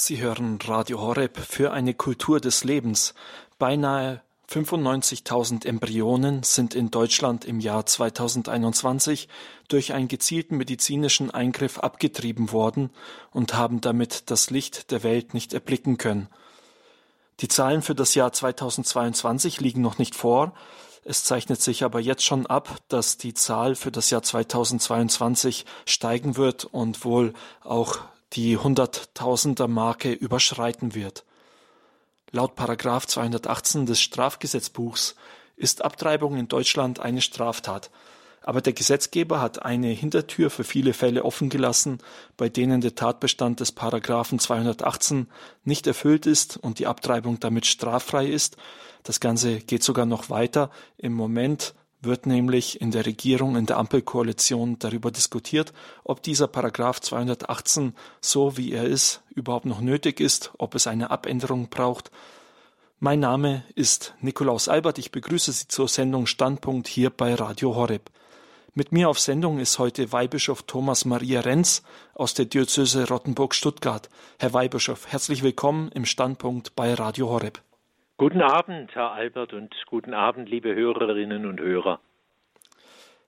Sie hören Radio Horeb für eine Kultur des Lebens. Beinahe 95.000 Embryonen sind in Deutschland im Jahr 2021 durch einen gezielten medizinischen Eingriff abgetrieben worden und haben damit das Licht der Welt nicht erblicken können. Die Zahlen für das Jahr 2022 liegen noch nicht vor. Es zeichnet sich aber jetzt schon ab, dass die Zahl für das Jahr 2022 steigen wird und wohl auch die Hunderttausender Marke überschreiten wird. Laut Paragraph 218 des Strafgesetzbuchs ist Abtreibung in Deutschland eine Straftat. Aber der Gesetzgeber hat eine Hintertür für viele Fälle offen gelassen, bei denen der Tatbestand des Paragraphen 218 nicht erfüllt ist und die Abtreibung damit straffrei ist. Das Ganze geht sogar noch weiter. Im Moment wird nämlich in der Regierung, in der Ampelkoalition darüber diskutiert, ob dieser Paragraph 218 so wie er ist überhaupt noch nötig ist, ob es eine Abänderung braucht. Mein Name ist Nikolaus Albert. Ich begrüße Sie zur Sendung Standpunkt hier bei Radio Horeb. Mit mir auf Sendung ist heute Weihbischof Thomas Maria Renz aus der Diözese Rottenburg-Stuttgart. Herr Weihbischof, herzlich willkommen im Standpunkt bei Radio Horeb. Guten Abend, Herr Albert, und guten Abend, liebe Hörerinnen und Hörer.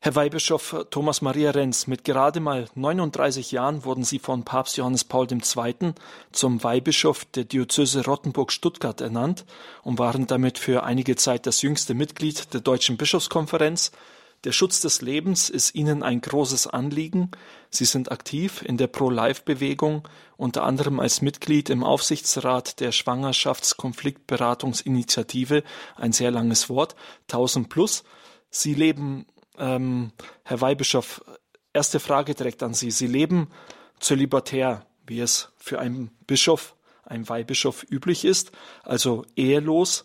Herr Weihbischof Thomas Maria Renz, mit gerade mal 39 Jahren wurden Sie von Papst Johannes Paul II. zum Weihbischof der Diözese Rottenburg-Stuttgart ernannt und waren damit für einige Zeit das jüngste Mitglied der Deutschen Bischofskonferenz der Schutz des Lebens ist Ihnen ein großes Anliegen. Sie sind aktiv in der Pro-Life-Bewegung, unter anderem als Mitglied im Aufsichtsrat der Schwangerschaftskonfliktberatungsinitiative, ein sehr langes Wort, 1000 plus. Sie leben, ähm, Herr Weihbischof, erste Frage direkt an Sie. Sie leben zölibatär, wie es für einen Bischof, einen Weihbischof üblich ist, also ehelos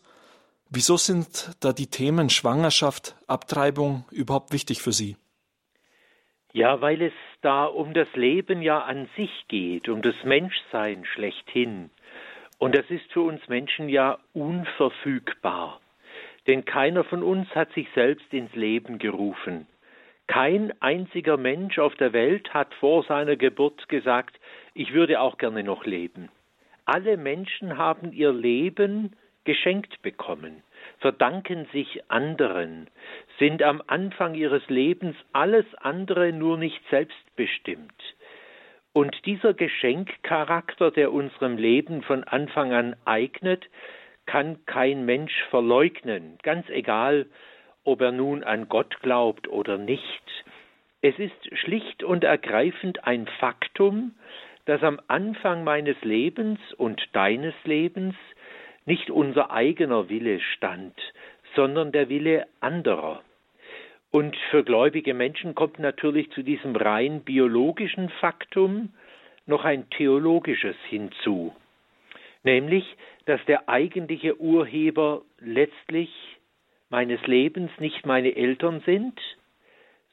Wieso sind da die Themen Schwangerschaft, Abtreibung überhaupt wichtig für Sie? Ja, weil es da um das Leben ja an sich geht, um das Menschsein schlechthin. Und das ist für uns Menschen ja unverfügbar. Denn keiner von uns hat sich selbst ins Leben gerufen. Kein einziger Mensch auf der Welt hat vor seiner Geburt gesagt, ich würde auch gerne noch leben. Alle Menschen haben ihr Leben geschenkt bekommen, verdanken sich anderen, sind am Anfang ihres Lebens alles andere nur nicht selbstbestimmt. Und dieser Geschenkcharakter, der unserem Leben von Anfang an eignet, kann kein Mensch verleugnen, ganz egal, ob er nun an Gott glaubt oder nicht. Es ist schlicht und ergreifend ein Faktum, dass am Anfang meines Lebens und deines Lebens nicht unser eigener Wille stand, sondern der Wille anderer. Und für gläubige Menschen kommt natürlich zu diesem rein biologischen Faktum noch ein theologisches hinzu, nämlich, dass der eigentliche Urheber letztlich meines Lebens nicht meine Eltern sind,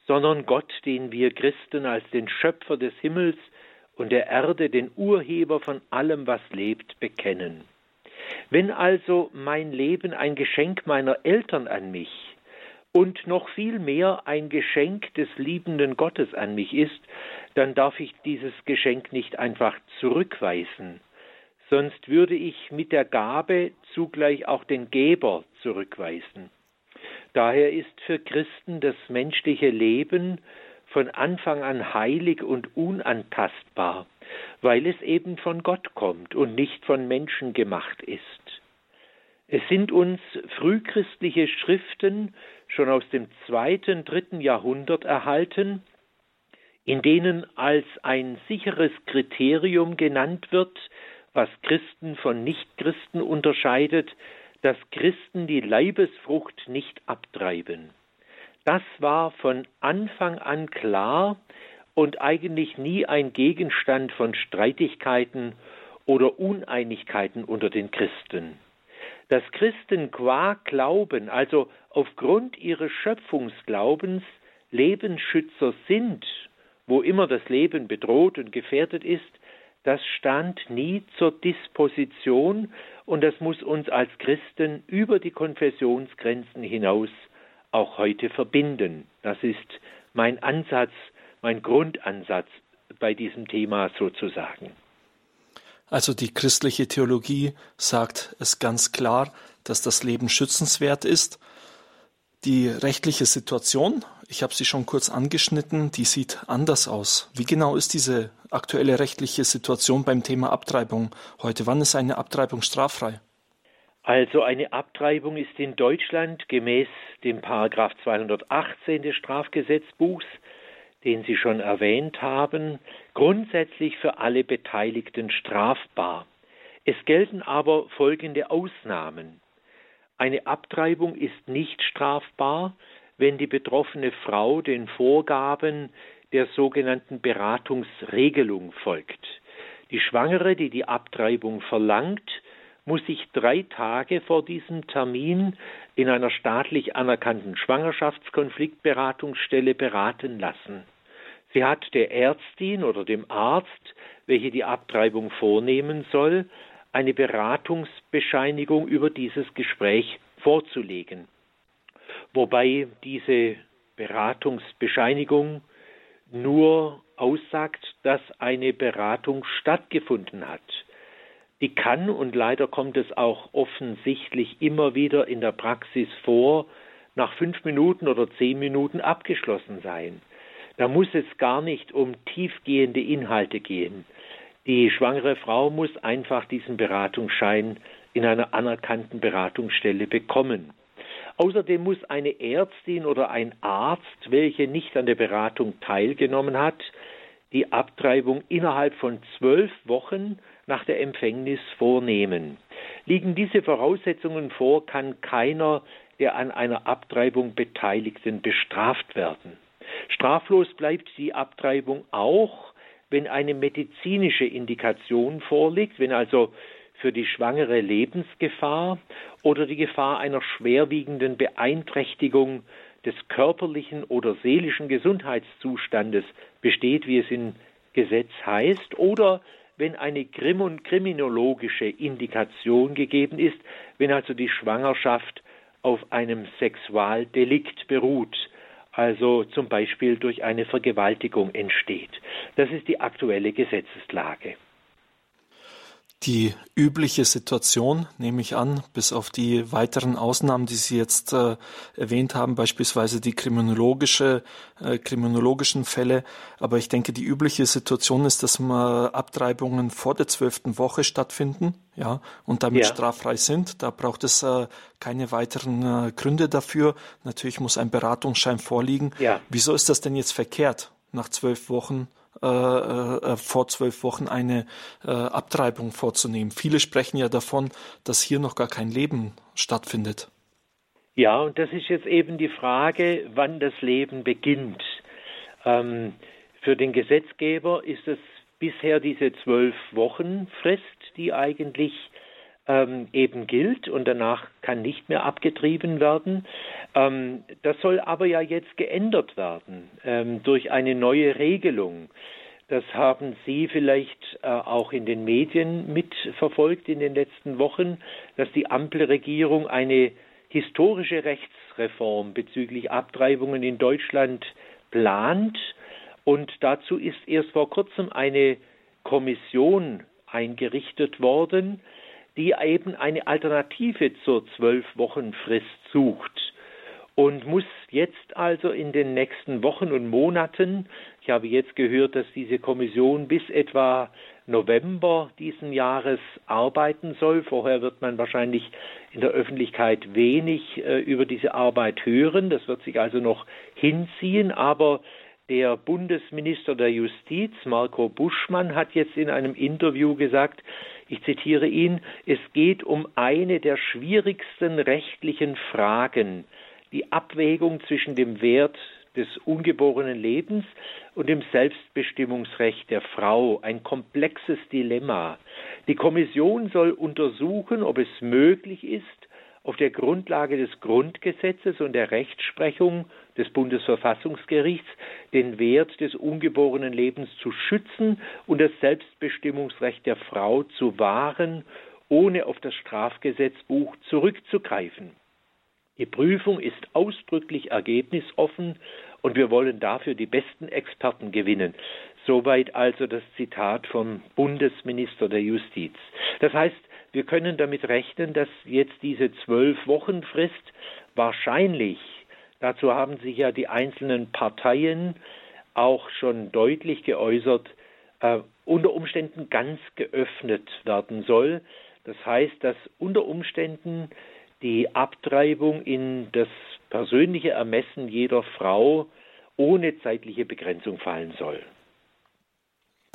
sondern Gott, den wir Christen als den Schöpfer des Himmels und der Erde, den Urheber von allem, was lebt, bekennen. Wenn also mein Leben ein Geschenk meiner Eltern an mich und noch viel mehr ein Geschenk des liebenden Gottes an mich ist, dann darf ich dieses Geschenk nicht einfach zurückweisen, sonst würde ich mit der Gabe zugleich auch den Geber zurückweisen. Daher ist für Christen das menschliche Leben von Anfang an heilig und unantastbar weil es eben von Gott kommt und nicht von Menschen gemacht ist. Es sind uns frühchristliche Schriften schon aus dem zweiten, dritten Jahrhundert erhalten, in denen als ein sicheres Kriterium genannt wird, was Christen von Nichtchristen unterscheidet, dass Christen die Leibesfrucht nicht abtreiben. Das war von Anfang an klar und eigentlich nie ein Gegenstand von Streitigkeiten oder Uneinigkeiten unter den Christen. Dass Christen qua Glauben, also aufgrund ihres Schöpfungsglaubens, Lebensschützer sind, wo immer das Leben bedroht und gefährdet ist, das stand nie zur Disposition und das muss uns als Christen über die Konfessionsgrenzen hinaus auch heute verbinden. Das ist mein Ansatz mein Grundansatz bei diesem Thema sozusagen. Also die christliche Theologie sagt es ganz klar, dass das Leben schützenswert ist. Die rechtliche Situation, ich habe sie schon kurz angeschnitten, die sieht anders aus. Wie genau ist diese aktuelle rechtliche Situation beim Thema Abtreibung heute? Wann ist eine Abtreibung straffrei? Also eine Abtreibung ist in Deutschland gemäß dem Paragraph 218 des Strafgesetzbuchs, den Sie schon erwähnt haben, grundsätzlich für alle Beteiligten strafbar. Es gelten aber folgende Ausnahmen. Eine Abtreibung ist nicht strafbar, wenn die betroffene Frau den Vorgaben der sogenannten Beratungsregelung folgt. Die Schwangere, die die Abtreibung verlangt, muss sich drei Tage vor diesem Termin in einer staatlich anerkannten Schwangerschaftskonfliktberatungsstelle beraten lassen. Sie hat der Ärztin oder dem Arzt, welche die Abtreibung vornehmen soll, eine Beratungsbescheinigung über dieses Gespräch vorzulegen. Wobei diese Beratungsbescheinigung nur aussagt, dass eine Beratung stattgefunden hat. Die kann, und leider kommt es auch offensichtlich immer wieder in der Praxis vor, nach fünf Minuten oder zehn Minuten abgeschlossen sein. Da muss es gar nicht um tiefgehende Inhalte gehen. Die schwangere Frau muss einfach diesen Beratungsschein in einer anerkannten Beratungsstelle bekommen. Außerdem muss eine Ärztin oder ein Arzt, welche nicht an der Beratung teilgenommen hat, die Abtreibung innerhalb von zwölf Wochen nach der Empfängnis vornehmen. Liegen diese Voraussetzungen vor, kann keiner der an einer Abtreibung Beteiligten bestraft werden. Straflos bleibt die Abtreibung auch, wenn eine medizinische Indikation vorliegt, wenn also für die schwangere Lebensgefahr oder die Gefahr einer schwerwiegenden Beeinträchtigung des körperlichen oder seelischen Gesundheitszustandes besteht, wie es im Gesetz heißt, oder wenn eine kriminologische Indikation gegeben ist, wenn also die Schwangerschaft auf einem Sexualdelikt beruht, also zum Beispiel durch eine Vergewaltigung entsteht. Das ist die aktuelle Gesetzeslage. Die übliche Situation, nehme ich an, bis auf die weiteren Ausnahmen, die Sie jetzt äh, erwähnt haben, beispielsweise die kriminologische, äh, kriminologischen Fälle. Aber ich denke, die übliche Situation ist, dass mal Abtreibungen vor der zwölften Woche stattfinden, ja, und damit ja. straffrei sind. Da braucht es äh, keine weiteren äh, Gründe dafür. Natürlich muss ein Beratungsschein vorliegen. Ja. Wieso ist das denn jetzt verkehrt, nach zwölf Wochen äh, äh, vor zwölf Wochen eine äh, Abtreibung vorzunehmen. Viele sprechen ja davon, dass hier noch gar kein Leben stattfindet. Ja, und das ist jetzt eben die Frage, wann das Leben beginnt. Ähm, für den Gesetzgeber ist es bisher diese zwölf Wochen Frist, die eigentlich ähm, eben gilt und danach kann nicht mehr abgetrieben werden. Ähm, das soll aber ja jetzt geändert werden ähm, durch eine neue Regelung. Das haben Sie vielleicht äh, auch in den Medien mitverfolgt in den letzten Wochen, dass die Ampelregierung eine historische Rechtsreform bezüglich Abtreibungen in Deutschland plant. Und dazu ist erst vor kurzem eine Kommission eingerichtet worden, die eben eine Alternative zur zwölf Wochen Frist sucht und muss jetzt also in den nächsten Wochen und Monaten, ich habe jetzt gehört, dass diese Kommission bis etwa November diesen Jahres arbeiten soll. Vorher wird man wahrscheinlich in der Öffentlichkeit wenig äh, über diese Arbeit hören. Das wird sich also noch hinziehen. Aber der Bundesminister der Justiz, Marco Buschmann, hat jetzt in einem Interview gesagt, ich zitiere ihn, es geht um eine der schwierigsten rechtlichen Fragen, die Abwägung zwischen dem Wert des ungeborenen Lebens und dem Selbstbestimmungsrecht der Frau, ein komplexes Dilemma. Die Kommission soll untersuchen, ob es möglich ist, auf der Grundlage des Grundgesetzes und der Rechtsprechung des Bundesverfassungsgerichts den Wert des ungeborenen Lebens zu schützen und das Selbstbestimmungsrecht der Frau zu wahren, ohne auf das Strafgesetzbuch zurückzugreifen. Die Prüfung ist ausdrücklich ergebnisoffen und wir wollen dafür die besten Experten gewinnen, Soweit also das Zitat vom Bundesminister der Justiz. Das heißt, wir können damit rechnen, dass jetzt diese zwölf Wochen Frist wahrscheinlich, dazu haben sich ja die einzelnen Parteien auch schon deutlich geäußert, äh, unter Umständen ganz geöffnet werden soll. Das heißt, dass unter Umständen die Abtreibung in das persönliche Ermessen jeder Frau ohne zeitliche Begrenzung fallen soll.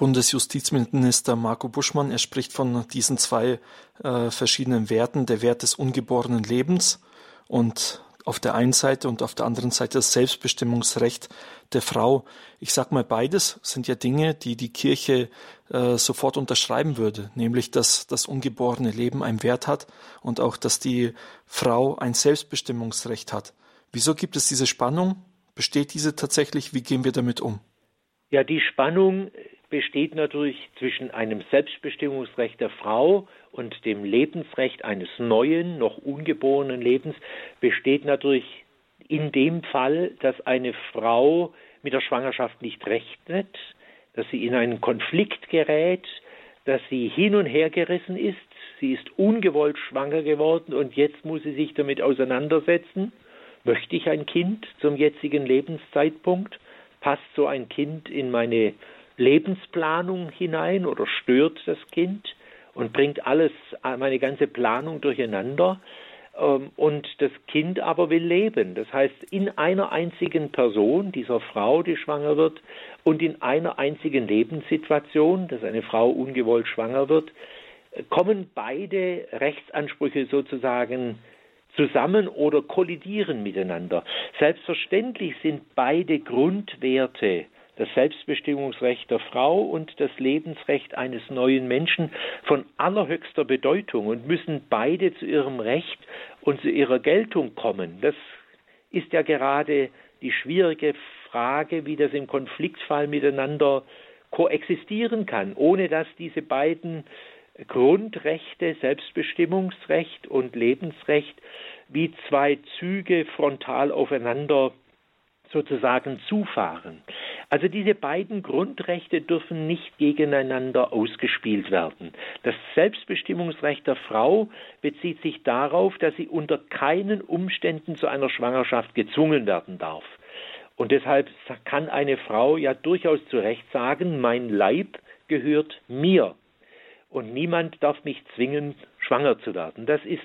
Bundesjustizminister Marco Buschmann, er spricht von diesen zwei äh, verschiedenen Werten, der Wert des ungeborenen Lebens und auf der einen Seite und auf der anderen Seite das Selbstbestimmungsrecht der Frau. Ich sag mal, beides sind ja Dinge, die die Kirche äh, sofort unterschreiben würde, nämlich dass das ungeborene Leben einen Wert hat und auch, dass die Frau ein Selbstbestimmungsrecht hat. Wieso gibt es diese Spannung? Besteht diese tatsächlich? Wie gehen wir damit um? Ja, die Spannung besteht natürlich zwischen einem Selbstbestimmungsrecht der Frau und dem Lebensrecht eines neuen, noch ungeborenen Lebens, besteht natürlich in dem Fall, dass eine Frau mit der Schwangerschaft nicht rechnet, dass sie in einen Konflikt gerät, dass sie hin und her gerissen ist, sie ist ungewollt schwanger geworden und jetzt muss sie sich damit auseinandersetzen, möchte ich ein Kind zum jetzigen Lebenszeitpunkt, passt so ein Kind in meine Lebensplanung hinein oder stört das Kind und bringt alles, meine ganze Planung durcheinander. Ähm, und das Kind aber will leben. Das heißt, in einer einzigen Person, dieser Frau, die schwanger wird, und in einer einzigen Lebenssituation, dass eine Frau ungewollt schwanger wird, kommen beide Rechtsansprüche sozusagen zusammen oder kollidieren miteinander. Selbstverständlich sind beide Grundwerte das Selbstbestimmungsrecht der Frau und das Lebensrecht eines neuen Menschen von allerhöchster Bedeutung und müssen beide zu ihrem Recht und zu ihrer Geltung kommen. Das ist ja gerade die schwierige Frage, wie das im Konfliktfall miteinander koexistieren kann, ohne dass diese beiden Grundrechte, Selbstbestimmungsrecht und Lebensrecht, wie zwei Züge frontal aufeinander sozusagen zufahren. Also diese beiden Grundrechte dürfen nicht gegeneinander ausgespielt werden. Das Selbstbestimmungsrecht der Frau bezieht sich darauf, dass sie unter keinen Umständen zu einer Schwangerschaft gezwungen werden darf. Und deshalb kann eine Frau ja durchaus zu Recht sagen, mein Leib gehört mir. Und niemand darf mich zwingen, schwanger zu werden. Das ist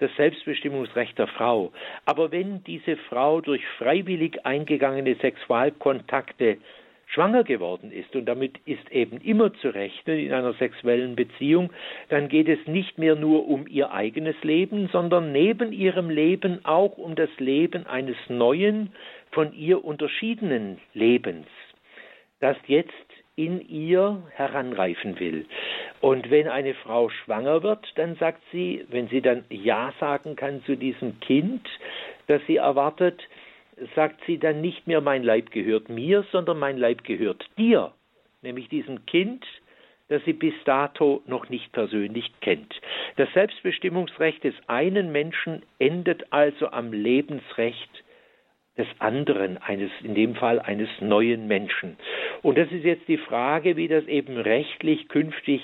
das Selbstbestimmungsrecht der Frau. Aber wenn diese Frau durch freiwillig eingegangene Sexualkontakte schwanger geworden ist und damit ist eben immer zu rechnen in einer sexuellen Beziehung, dann geht es nicht mehr nur um ihr eigenes Leben, sondern neben ihrem Leben auch um das Leben eines neuen, von ihr unterschiedenen Lebens, das jetzt in ihr heranreifen will. Und wenn eine Frau schwanger wird, dann sagt sie, wenn sie dann Ja sagen kann zu diesem Kind, das sie erwartet, sagt sie dann nicht mehr, mein Leib gehört mir, sondern mein Leib gehört dir, nämlich diesem Kind, das sie bis dato noch nicht persönlich kennt. Das Selbstbestimmungsrecht des einen Menschen endet also am Lebensrecht des anderen, eines, in dem Fall eines neuen Menschen. Und das ist jetzt die Frage, wie das eben rechtlich künftig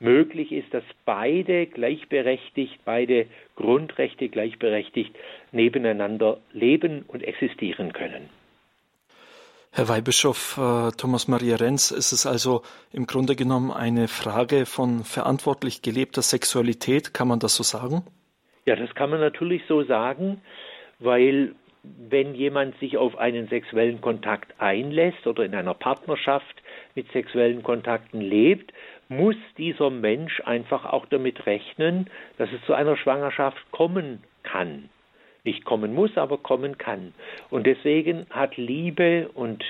möglich ist, dass beide gleichberechtigt, beide Grundrechte gleichberechtigt nebeneinander leben und existieren können. Herr Weihbischof äh, Thomas Maria Renz, ist es also im Grunde genommen eine Frage von verantwortlich gelebter Sexualität, kann man das so sagen? Ja, das kann man natürlich so sagen, weil wenn jemand sich auf einen sexuellen Kontakt einlässt oder in einer Partnerschaft mit sexuellen Kontakten lebt, muss dieser Mensch einfach auch damit rechnen, dass es zu einer Schwangerschaft kommen kann. Nicht kommen muss, aber kommen kann. Und deswegen hat Liebe und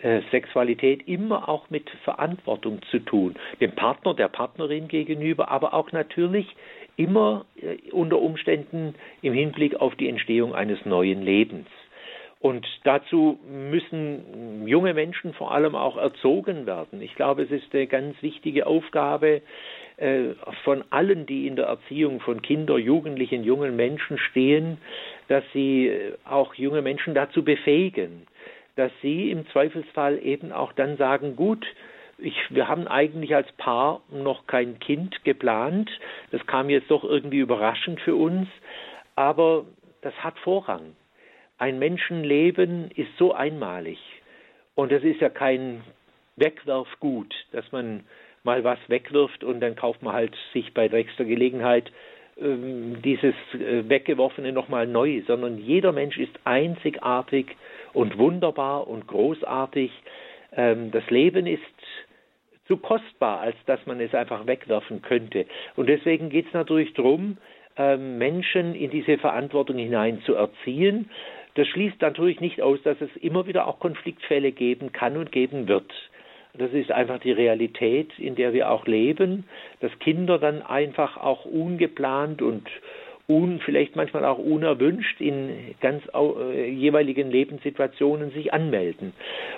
äh, Sexualität immer auch mit Verantwortung zu tun. Dem Partner, der Partnerin gegenüber, aber auch natürlich immer äh, unter Umständen im Hinblick auf die Entstehung eines neuen Lebens. Und dazu müssen junge Menschen vor allem auch erzogen werden. Ich glaube, es ist eine ganz wichtige Aufgabe äh, von allen, die in der Erziehung von Kindern, Jugendlichen, jungen Menschen stehen, dass sie äh, auch junge Menschen dazu befähigen, dass sie im Zweifelsfall eben auch dann sagen, gut, ich, wir haben eigentlich als Paar noch kein Kind geplant. Das kam jetzt doch irgendwie überraschend für uns. Aber das hat Vorrang. Ein Menschenleben ist so einmalig. Und es ist ja kein Wegwerfgut, dass man mal was wegwirft und dann kauft man halt sich bei nächster Gelegenheit ähm, dieses äh, Weggeworfene nochmal neu, sondern jeder Mensch ist einzigartig und wunderbar und großartig. Ähm, das Leben ist zu kostbar, als dass man es einfach wegwerfen könnte. Und deswegen geht es natürlich darum, ähm, Menschen in diese Verantwortung hinein zu erziehen. Das schließt natürlich nicht aus, dass es immer wieder auch Konfliktfälle geben kann und geben wird. Das ist einfach die Realität, in der wir auch leben, dass Kinder dann einfach auch ungeplant und un, vielleicht manchmal auch unerwünscht in ganz äh, jeweiligen Lebenssituationen sich anmelden.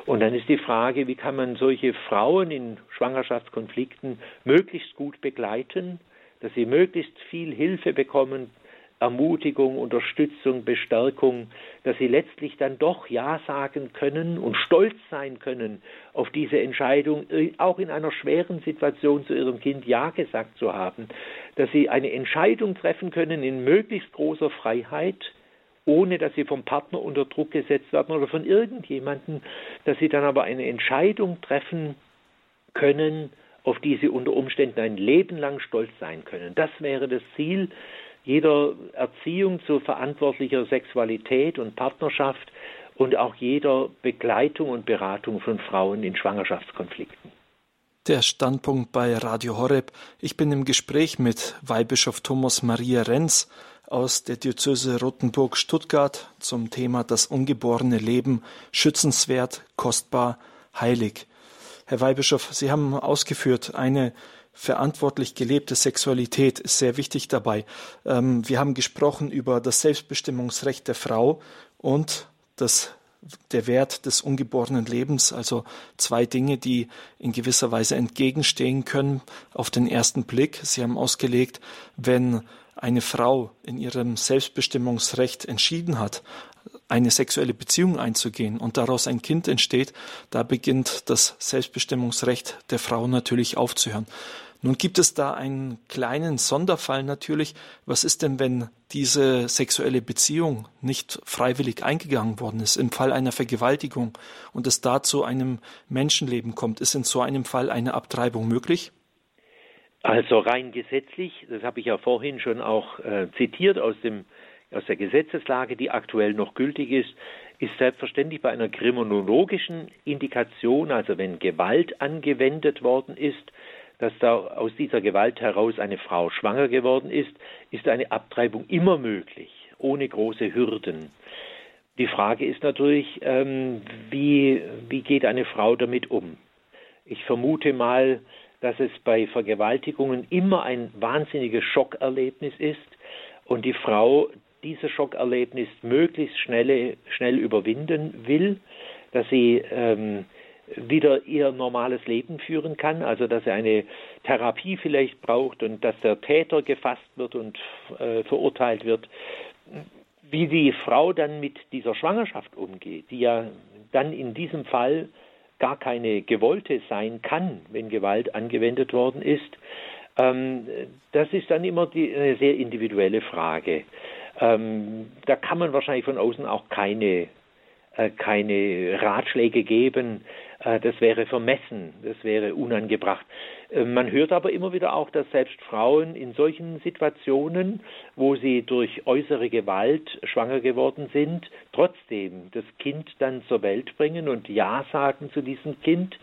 Und dann ist die Frage, wie kann man solche Frauen in Schwangerschaftskonflikten möglichst gut begleiten, dass sie möglichst viel Hilfe bekommen, Ermutigung, Unterstützung, Bestärkung, dass sie letztlich dann doch Ja sagen können und stolz sein können auf diese Entscheidung, äh, auch in einer schweren Situation zu ihrem Kind Ja gesagt zu haben, dass sie eine Entscheidung treffen können in möglichst großer Freiheit, ohne dass sie vom Partner unter Druck gesetzt werden oder von irgendjemandem, dass sie dann aber eine Entscheidung treffen können, auf die sie unter Umständen ein Leben lang stolz sein können. Das wäre das Ziel jeder Erziehung zu verantwortlicher Sexualität und Partnerschaft und auch jeder Begleitung und Beratung von Frauen in Schwangerschaftskonflikten. Der Standpunkt bei Radio Horeb. Ich bin im Gespräch mit Weihbischof Thomas Maria Renz aus der Diözese Rothenburg-Stuttgart zum Thema das ungeborene Leben schützenswert, kostbar, heilig. Herr Weihbischof, Sie haben ausgeführt, eine verantwortlich gelebte Sexualität ist sehr wichtig dabei. Ähm, wir haben gesprochen über das Selbstbestimmungsrecht der Frau und das der Wert des ungeborenen Lebens, also zwei Dinge, die in gewisser Weise entgegenstehen können auf den ersten Blick. Sie haben ausgelegt, wenn eine Frau in ihrem Selbstbestimmungsrecht entschieden hat, eine sexuelle Beziehung einzugehen und daraus ein Kind entsteht, da beginnt das Selbstbestimmungsrecht der Frau natürlich aufzuhören. Nun gibt es da einen kleinen Sonderfall natürlich. Was ist denn, wenn diese sexuelle Beziehung nicht freiwillig eingegangen worden ist, im Fall einer Vergewaltigung und es da zu einem Menschenleben kommt? Ist in so einem Fall eine Abtreibung möglich? Also rein gesetzlich, das habe ich ja vorhin schon auch äh, zitiert aus, dem, aus der Gesetzeslage, die aktuell noch gültig ist, ist selbstverständlich bei einer kriminologischen Indikation, also wenn Gewalt angewendet worden ist, dass da aus dieser Gewalt heraus eine Frau schwanger geworden ist, ist eine Abtreibung immer möglich, ohne große Hürden. Die Frage ist natürlich, ähm, wie, wie geht eine Frau damit um? Ich vermute mal, dass es bei Vergewaltigungen immer ein wahnsinniges Schockerlebnis ist und die Frau dieses Schockerlebnis möglichst schnell, schnell überwinden will, dass sie ähm, wieder ihr normales Leben führen kann, also dass er eine Therapie vielleicht braucht und dass der Täter gefasst wird und äh, verurteilt wird, wie die Frau dann mit dieser Schwangerschaft umgeht, die ja dann in diesem Fall gar keine gewollte sein kann, wenn Gewalt angewendet worden ist, ähm, das ist dann immer die, eine sehr individuelle Frage. Ähm, da kann man wahrscheinlich von außen auch keine, keine Ratschläge geben, äh, das wäre vermessen, das wäre unangebracht. Äh, man hört aber immer wieder auch, dass selbst Frauen in solchen Situationen, wo sie durch äußere Gewalt schwanger geworden sind, trotzdem das Kind dann zur Welt bringen und Ja sagen zu diesem Kind.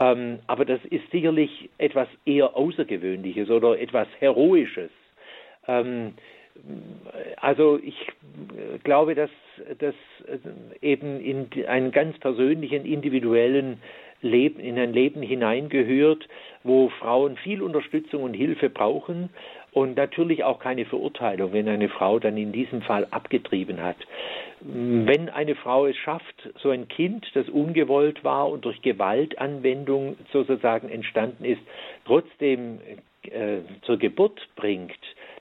Ähm, aber das ist sicherlich etwas eher Außergewöhnliches oder etwas Heroisches. Also ich glaube, dass das eben in einen ganz persönlichen, individuellen Leben, in ein Leben hineingehört, wo Frauen viel Unterstützung und Hilfe brauchen und natürlich auch keine Verurteilung, wenn eine Frau dann in diesem Fall abgetrieben hat. Wenn eine Frau es schafft, so ein Kind, das ungewollt war und durch Gewaltanwendung sozusagen entstanden ist, trotzdem äh, zur Geburt bringt,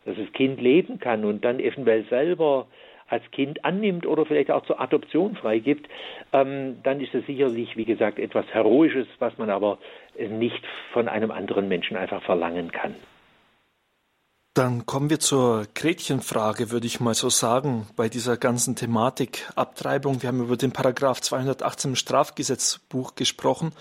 dass das Kind leben kann und dann eventuell selber als Kind annimmt oder vielleicht auch zur Adoption freigibt, ähm, dann ist es sicherlich, wie gesagt, etwas Heroisches, was man aber nicht von einem anderen Menschen einfach verlangen kann. Dann kommen wir zur Gretchenfrage, würde ich mal so sagen, bei dieser ganzen Thematik Abtreibung. Wir haben über den Paragraph 218 im Strafgesetzbuch gesprochen.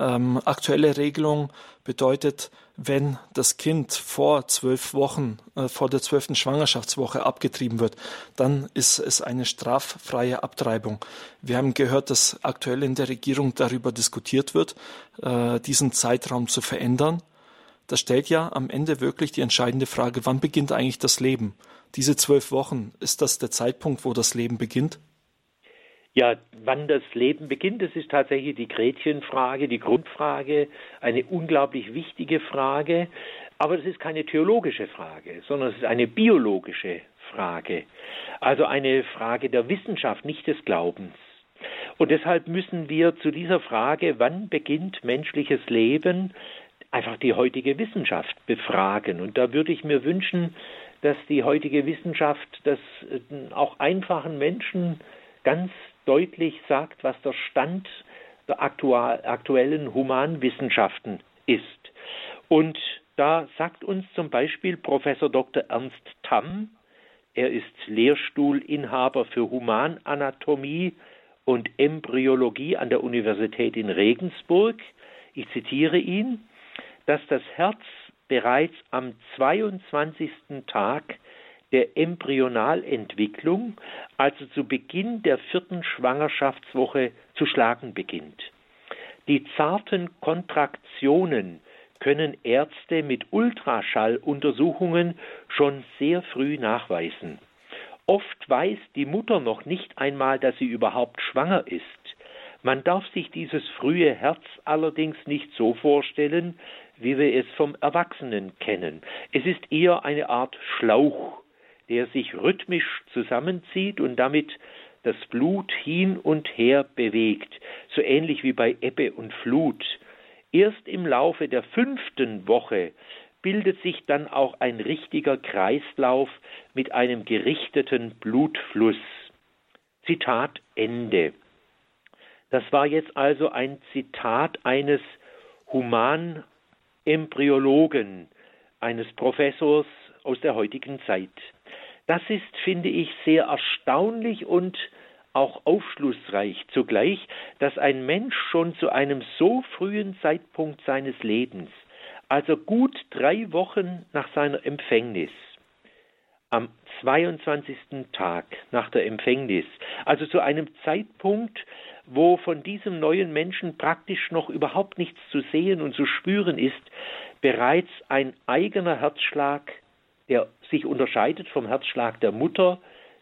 Ähm, aktuelle Regelung bedeutet, wenn das Kind vor zwölf Wochen, äh, vor der zwölften Schwangerschaftswoche abgetrieben wird, dann ist es eine straffreie Abtreibung. Wir haben gehört, dass aktuell in der Regierung darüber diskutiert wird, äh, diesen Zeitraum zu verändern das stellt ja am Ende wirklich die entscheidende Frage, wann beginnt eigentlich das Leben? Diese zwölf Wochen, ist das der Zeitpunkt, wo das Leben beginnt? Ja, wann das Leben beginnt, das ist tatsächlich die Gretchenfrage, die Grundfrage, eine unglaublich wichtige Frage. Aber es ist keine theologische Frage, sondern es ist eine biologische Frage. Also eine Frage der Wissenschaft, nicht des Glaubens. Und deshalb müssen wir zu dieser Frage, wann beginnt menschliches Leben, einfach die heutige Wissenschaft befragen. Und da würde ich mir wünschen, dass die heutige Wissenschaft das äh, auch einfachen Menschen ganz deutlich sagt, was der Stand der aktuellen Humanwissenschaften ist. Und da sagt uns zum Beispiel Professor Dr. Ernst Tamm, er ist Lehrstuhlinhaber für Humananatomie und Embryologie an der Universität in Regensburg. Ich zitiere ihn dass das Herz bereits am 22. Tag der Embryonalentwicklung, also zu Beginn der vierten Schwangerschaftswoche, zu schlagen beginnt. Die zarten Kontraktionen können Ärzte mit Ultraschalluntersuchungen schon sehr früh nachweisen. Oft weiß die Mutter noch nicht einmal, dass sie überhaupt schwanger ist. Man darf sich dieses frühe Herz allerdings nicht so vorstellen, wie wir es vom Erwachsenen kennen. Es ist eher eine Art Schlauch, der sich rhythmisch zusammenzieht und damit das Blut hin und her bewegt, so ähnlich wie bei Ebbe und Flut. Erst im Laufe der fünften Woche bildet sich dann auch ein richtiger Kreislauf mit einem gerichteten Blutfluss. Zitat Ende. Das war jetzt also ein Zitat eines Human Embryologen, eines Professors aus der heutigen Zeit. Das ist, finde ich, sehr erstaunlich und auch aufschlussreich zugleich, dass ein Mensch schon zu einem so frühen Zeitpunkt seines Lebens, also gut drei Wochen nach seiner Empfängnis, am 22. Tag nach der Empfängnis, also zu einem Zeitpunkt, wo von diesem neuen Menschen praktisch noch überhaupt nichts zu sehen und zu spüren ist, bereits ein eigener Herzschlag, der sich unterscheidet vom Herzschlag der Mutter,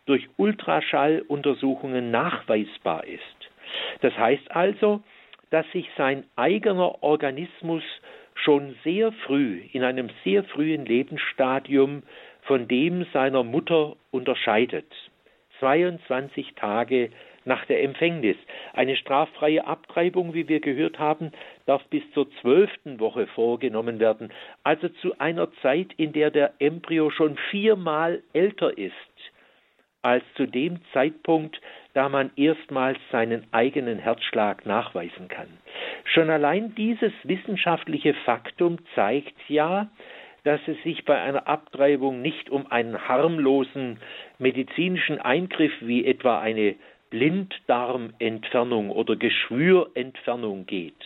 durch Ultraschalluntersuchungen nachweisbar ist. Das heißt also, dass sich sein eigener Organismus schon sehr früh, in einem sehr frühen Lebensstadium von dem seiner Mutter unterscheidet. 22 Tage nach der Empfängnis. Eine straffreie Abtreibung, wie wir gehört haben, darf bis zur zwölften Woche vorgenommen werden, also zu einer Zeit, in der der Embryo schon viermal älter ist als zu dem Zeitpunkt, da man erstmals seinen eigenen Herzschlag nachweisen kann. Schon allein dieses wissenschaftliche Faktum zeigt ja, dass es sich bei einer Abtreibung nicht um einen harmlosen medizinischen Eingriff wie etwa eine Blinddarmentfernung oder Geschwürentfernung geht.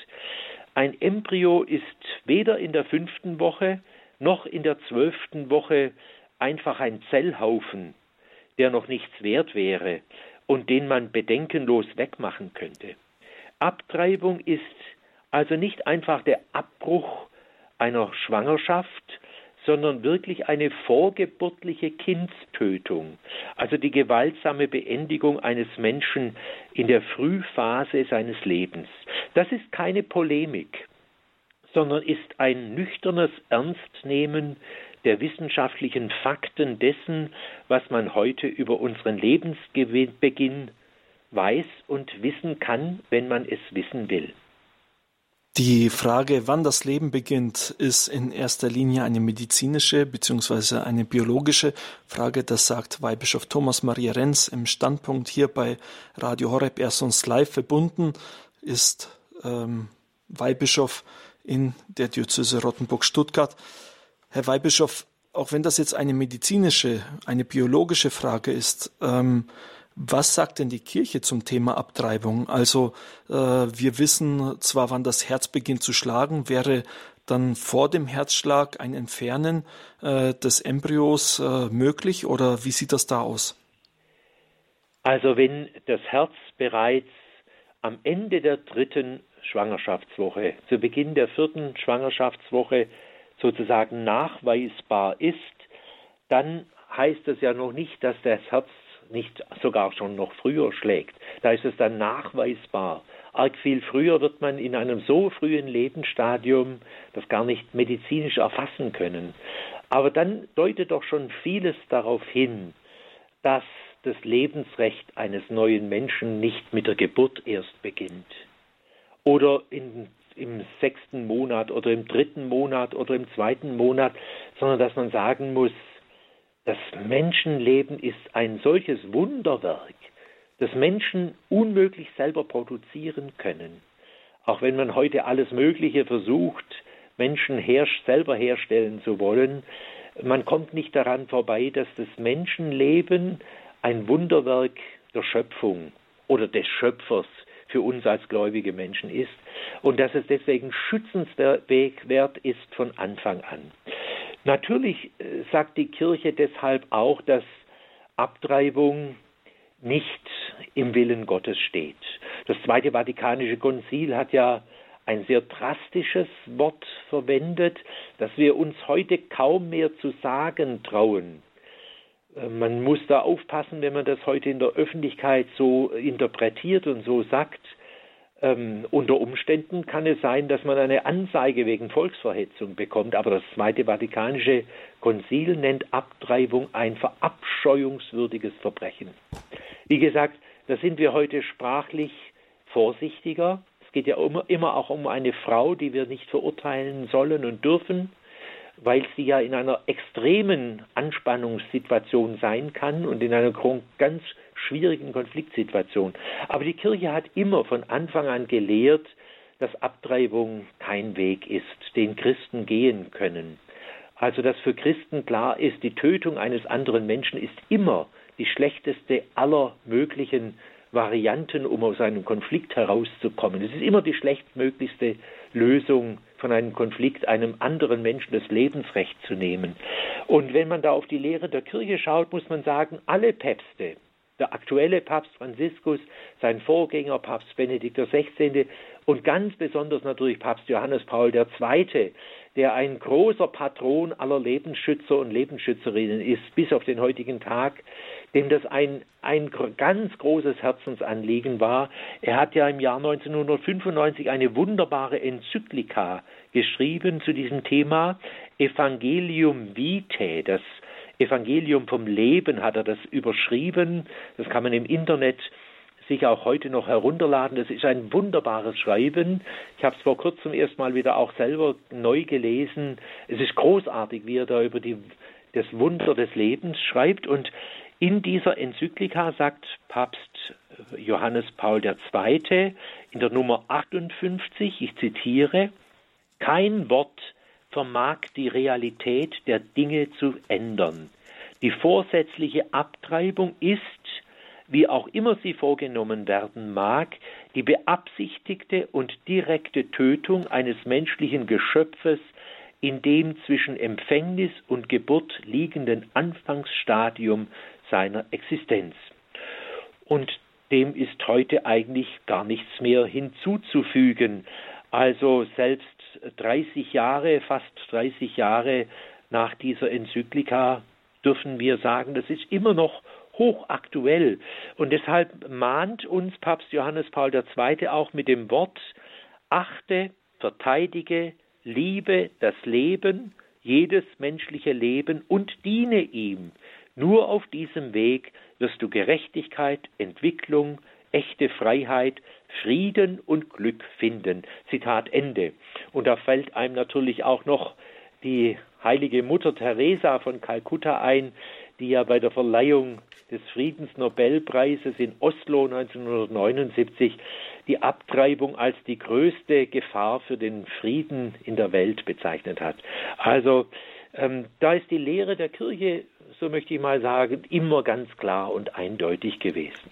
Ein Embryo ist weder in der fünften Woche noch in der zwölften Woche einfach ein Zellhaufen, der noch nichts wert wäre und den man bedenkenlos wegmachen könnte. Abtreibung ist also nicht einfach der Abbruch einer Schwangerschaft, sondern wirklich eine vorgeburtliche Kindstötung, also die gewaltsame Beendigung eines Menschen in der Frühphase seines Lebens. Das ist keine Polemik, sondern ist ein nüchternes Ernstnehmen der wissenschaftlichen Fakten dessen, was man heute über unseren Lebensbeginn weiß und wissen kann, wenn man es wissen will. Die Frage, wann das Leben beginnt, ist in erster Linie eine medizinische bzw. eine biologische Frage. Das sagt Weihbischof Thomas Maria Renz im Standpunkt hier bei Radio Horeb. Er ist uns live verbunden, ist ähm, Weihbischof in der Diözese Rottenburg-Stuttgart. Herr Weihbischof, auch wenn das jetzt eine medizinische, eine biologische Frage ist, ähm, was sagt denn die Kirche zum Thema Abtreibung? Also äh, wir wissen zwar, wann das Herz beginnt zu schlagen, wäre dann vor dem Herzschlag ein Entfernen äh, des Embryos äh, möglich oder wie sieht das da aus? Also wenn das Herz bereits am Ende der dritten Schwangerschaftswoche, zu Beginn der vierten Schwangerschaftswoche sozusagen nachweisbar ist, dann heißt das ja noch nicht, dass das Herz nicht sogar schon noch früher schlägt. Da ist es dann nachweisbar. Arg viel früher wird man in einem so frühen Lebensstadium das gar nicht medizinisch erfassen können. Aber dann deutet doch schon vieles darauf hin, dass das Lebensrecht eines neuen Menschen nicht mit der Geburt erst beginnt. Oder in, im sechsten Monat oder im dritten Monat oder im zweiten Monat, sondern dass man sagen muss, das Menschenleben ist ein solches Wunderwerk, das Menschen unmöglich selber produzieren können. Auch wenn man heute alles Mögliche versucht, Menschen herrsch selber herstellen zu wollen, man kommt nicht daran vorbei, dass das Menschenleben ein Wunderwerk der Schöpfung oder des Schöpfers für uns als gläubige Menschen ist und dass es deswegen schützenswert ist von Anfang an. Natürlich äh, sagt die Kirche deshalb auch, dass Abtreibung nicht im Willen Gottes steht. Das Zweite Vatikanische Konzil hat ja ein sehr drastisches Wort verwendet, das wir uns heute kaum mehr zu sagen trauen. Äh, man muss da aufpassen, wenn man das heute in der Öffentlichkeit so interpretiert und so sagt. Ähm, unter Umständen kann es sein, dass man eine Anzeige wegen Volksverhetzung bekommt, aber das Zweite Vatikanische Konzil nennt Abtreibung ein verabscheuungswürdiges Verbrechen. Wie gesagt, da sind wir heute sprachlich vorsichtiger. Es geht ja immer, immer auch um eine Frau, die wir nicht verurteilen sollen und dürfen weil sie ja in einer extremen Anspannungssituation sein kann und in einer ganz schwierigen Konfliktsituation. Aber die Kirche hat immer von Anfang an gelehrt, dass Abtreibung kein Weg ist, den Christen gehen können. Also dass für Christen klar ist, die Tötung eines anderen Menschen ist immer die schlechteste aller möglichen Varianten, um aus einem Konflikt herauszukommen. Es ist immer die schlechtmöglichste Lösung von einem Konflikt, einem anderen Menschen das Lebensrecht zu nehmen. Und wenn man da auf die Lehre der Kirche schaut, muss man sagen, alle Päpste, der aktuelle Papst Franziskus, sein Vorgänger Papst Benedikt XVI. und ganz besonders natürlich Papst Johannes Paul II., der ein großer Patron aller Lebensschützer und Lebensschützerinnen ist, bis auf den heutigen Tag, dem das ein, ein ganz großes Herzensanliegen war. Er hat ja im Jahr 1995 eine wunderbare Enzyklika geschrieben zu diesem Thema Evangelium Vitae, das Evangelium vom Leben hat er das überschrieben. Das kann man im Internet sich auch heute noch herunterladen. Das ist ein wunderbares Schreiben. Ich habe es vor kurzem erstmal wieder auch selber neu gelesen. Es ist großartig, wie er da über die, das Wunder des Lebens schreibt. Und in dieser Enzyklika sagt Papst Johannes Paul II. in der Nummer 58, ich zitiere, kein Wort vermag die Realität der Dinge zu ändern. Die vorsätzliche Abtreibung ist, wie auch immer sie vorgenommen werden mag, die beabsichtigte und direkte Tötung eines menschlichen Geschöpfes in dem zwischen Empfängnis und Geburt liegenden Anfangsstadium seiner Existenz. Und dem ist heute eigentlich gar nichts mehr hinzuzufügen. Also selbst 30 Jahre, fast 30 Jahre nach dieser Enzyklika dürfen wir sagen, das ist immer noch hochaktuell. Und deshalb mahnt uns Papst Johannes Paul II. auch mit dem Wort, achte, verteidige, liebe das Leben, jedes menschliche Leben und diene ihm. Nur auf diesem Weg wirst du Gerechtigkeit, Entwicklung, echte Freiheit, Frieden und Glück finden. Zitat Ende. Und da fällt einem natürlich auch noch die heilige Mutter Teresa von Kalkutta ein, die ja bei der Verleihung des Friedensnobelpreises in Oslo 1979 die Abtreibung als die größte Gefahr für den Frieden in der Welt bezeichnet hat. Also ähm, da ist die Lehre der Kirche, so möchte ich mal sagen, immer ganz klar und eindeutig gewesen.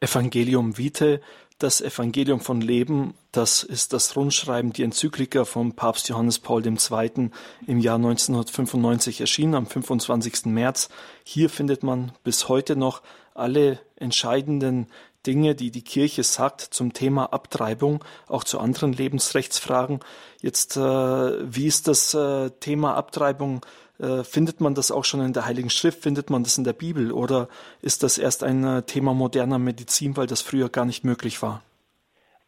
Evangelium Vitae, das Evangelium von Leben, das ist das Rundschreiben, die Enzyklika von Papst Johannes Paul II. im Jahr 1995 erschienen, am 25. März. Hier findet man bis heute noch alle entscheidenden Dinge, die die Kirche sagt zum Thema Abtreibung, auch zu anderen Lebensrechtsfragen. Jetzt, äh, wie ist das äh, Thema Abtreibung äh, findet man das auch schon in der Heiligen Schrift? Findet man das in der Bibel? Oder ist das erst ein äh, Thema moderner Medizin, weil das früher gar nicht möglich war?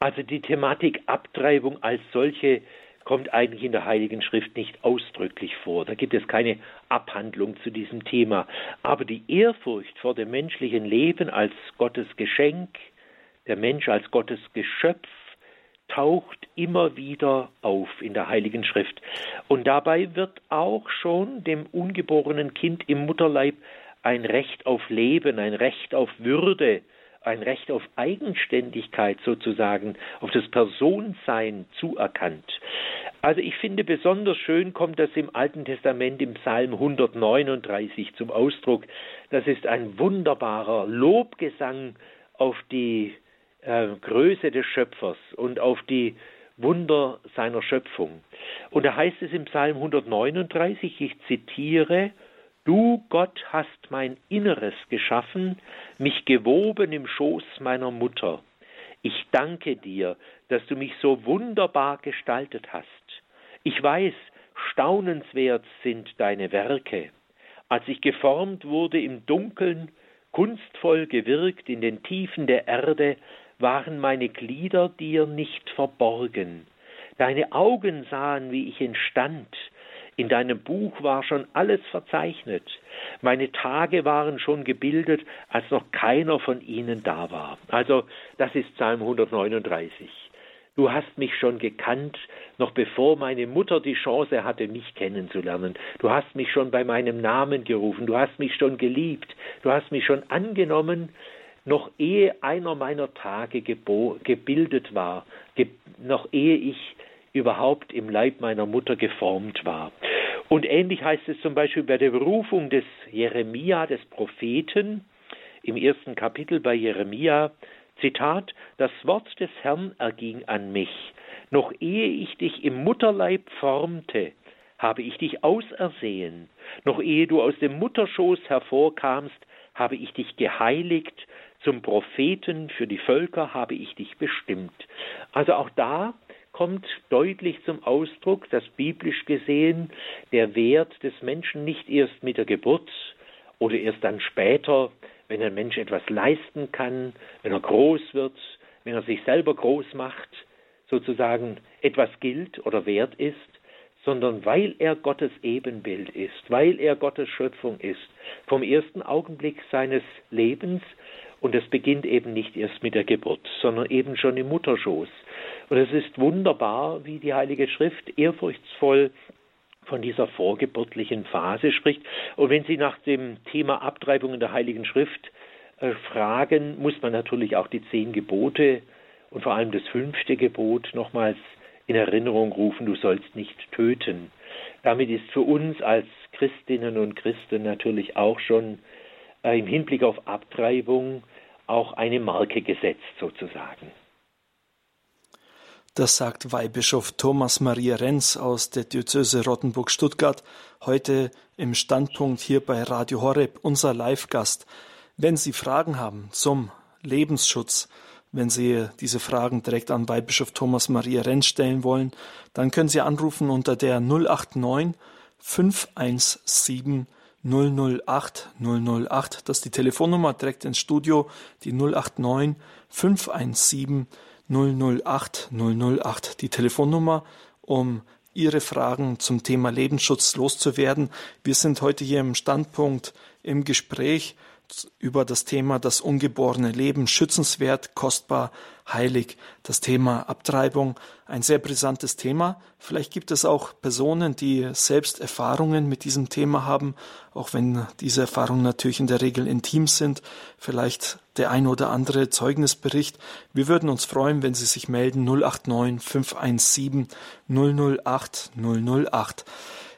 Also die Thematik Abtreibung als solche kommt eigentlich in der Heiligen Schrift nicht ausdrücklich vor. Da gibt es keine Abhandlung zu diesem Thema. Aber die Ehrfurcht vor dem menschlichen Leben als Gottes Geschenk, der Mensch als Gottes Geschöpf, taucht immer wieder auf in der Heiligen Schrift. Und dabei wird auch schon dem ungeborenen Kind im Mutterleib ein Recht auf Leben, ein Recht auf Würde, ein Recht auf Eigenständigkeit sozusagen, auf das Personsein zuerkannt. Also ich finde besonders schön kommt das im Alten Testament im Psalm 139 zum Ausdruck. Das ist ein wunderbarer Lobgesang auf die äh, Größe des Schöpfers und auf die Wunder seiner Schöpfung. Und da heißt es im Psalm 139, ich zitiere, Du Gott hast mein Inneres geschaffen, mich gewoben im Schoß meiner Mutter. Ich danke dir, dass du mich so wunderbar gestaltet hast. Ich weiß, staunenswert sind deine Werke. Als ich geformt wurde im Dunkeln, kunstvoll gewirkt in den Tiefen der Erde, waren meine Glieder dir nicht verborgen. Deine Augen sahen, wie ich entstand. In deinem Buch war schon alles verzeichnet. Meine Tage waren schon gebildet, als noch keiner von ihnen da war. Also, das ist Psalm 139. Du hast mich schon gekannt, noch bevor meine Mutter die Chance hatte, mich kennenzulernen. Du hast mich schon bei meinem Namen gerufen. Du hast mich schon geliebt. Du hast mich schon angenommen, noch ehe einer meiner Tage gebildet war, ge noch ehe ich überhaupt im Leib meiner Mutter geformt war. Und ähnlich heißt es zum Beispiel bei der Berufung des Jeremia, des Propheten, im ersten Kapitel bei Jeremia, Zitat, das Wort des Herrn erging an mich, noch ehe ich dich im Mutterleib formte, habe ich dich ausersehen, noch ehe du aus dem Mutterschoß hervorkamst, habe ich dich geheiligt zum Propheten für die Völker habe ich dich bestimmt. Also auch da kommt deutlich zum Ausdruck, dass biblisch gesehen der Wert des Menschen nicht erst mit der Geburt oder erst dann später, wenn ein Mensch etwas leisten kann, wenn er groß wird, wenn er sich selber groß macht, sozusagen etwas gilt oder wert ist, sondern weil er Gottes Ebenbild ist, weil er Gottes Schöpfung ist, vom ersten Augenblick seines Lebens und es beginnt eben nicht erst mit der Geburt, sondern eben schon im Mutterschoß. Und es ist wunderbar, wie die Heilige Schrift ehrfurchtsvoll von dieser vorgeburtlichen Phase spricht. Und wenn Sie nach dem Thema Abtreibung in der Heiligen Schrift äh, fragen, muss man natürlich auch die zehn Gebote und vor allem das fünfte Gebot nochmals in Erinnerung rufen, du sollst nicht töten. Damit ist für uns als Christinnen und Christen natürlich auch schon im Hinblick auf Abtreibung auch eine Marke gesetzt sozusagen. Das sagt Weihbischof Thomas Maria Renz aus der Diözese Rottenburg-Stuttgart heute im Standpunkt hier bei Radio Horeb, unser Live-Gast. Wenn Sie Fragen haben zum Lebensschutz, wenn Sie diese Fragen direkt an Weihbischof Thomas Maria Renz stellen wollen, dann können Sie anrufen unter der 089 517 008 008. Das ist die Telefonnummer direkt ins Studio, die 089 517 008 008. Die Telefonnummer, um Ihre Fragen zum Thema Lebensschutz loszuwerden. Wir sind heute hier im Standpunkt im Gespräch über das Thema das ungeborene Leben schützenswert, kostbar, heilig. Das Thema Abtreibung, ein sehr brisantes Thema. Vielleicht gibt es auch Personen, die selbst Erfahrungen mit diesem Thema haben, auch wenn diese Erfahrungen natürlich in der Regel intim sind. Vielleicht der ein oder andere Zeugnisbericht. Wir würden uns freuen, wenn Sie sich melden 089 517 008 008.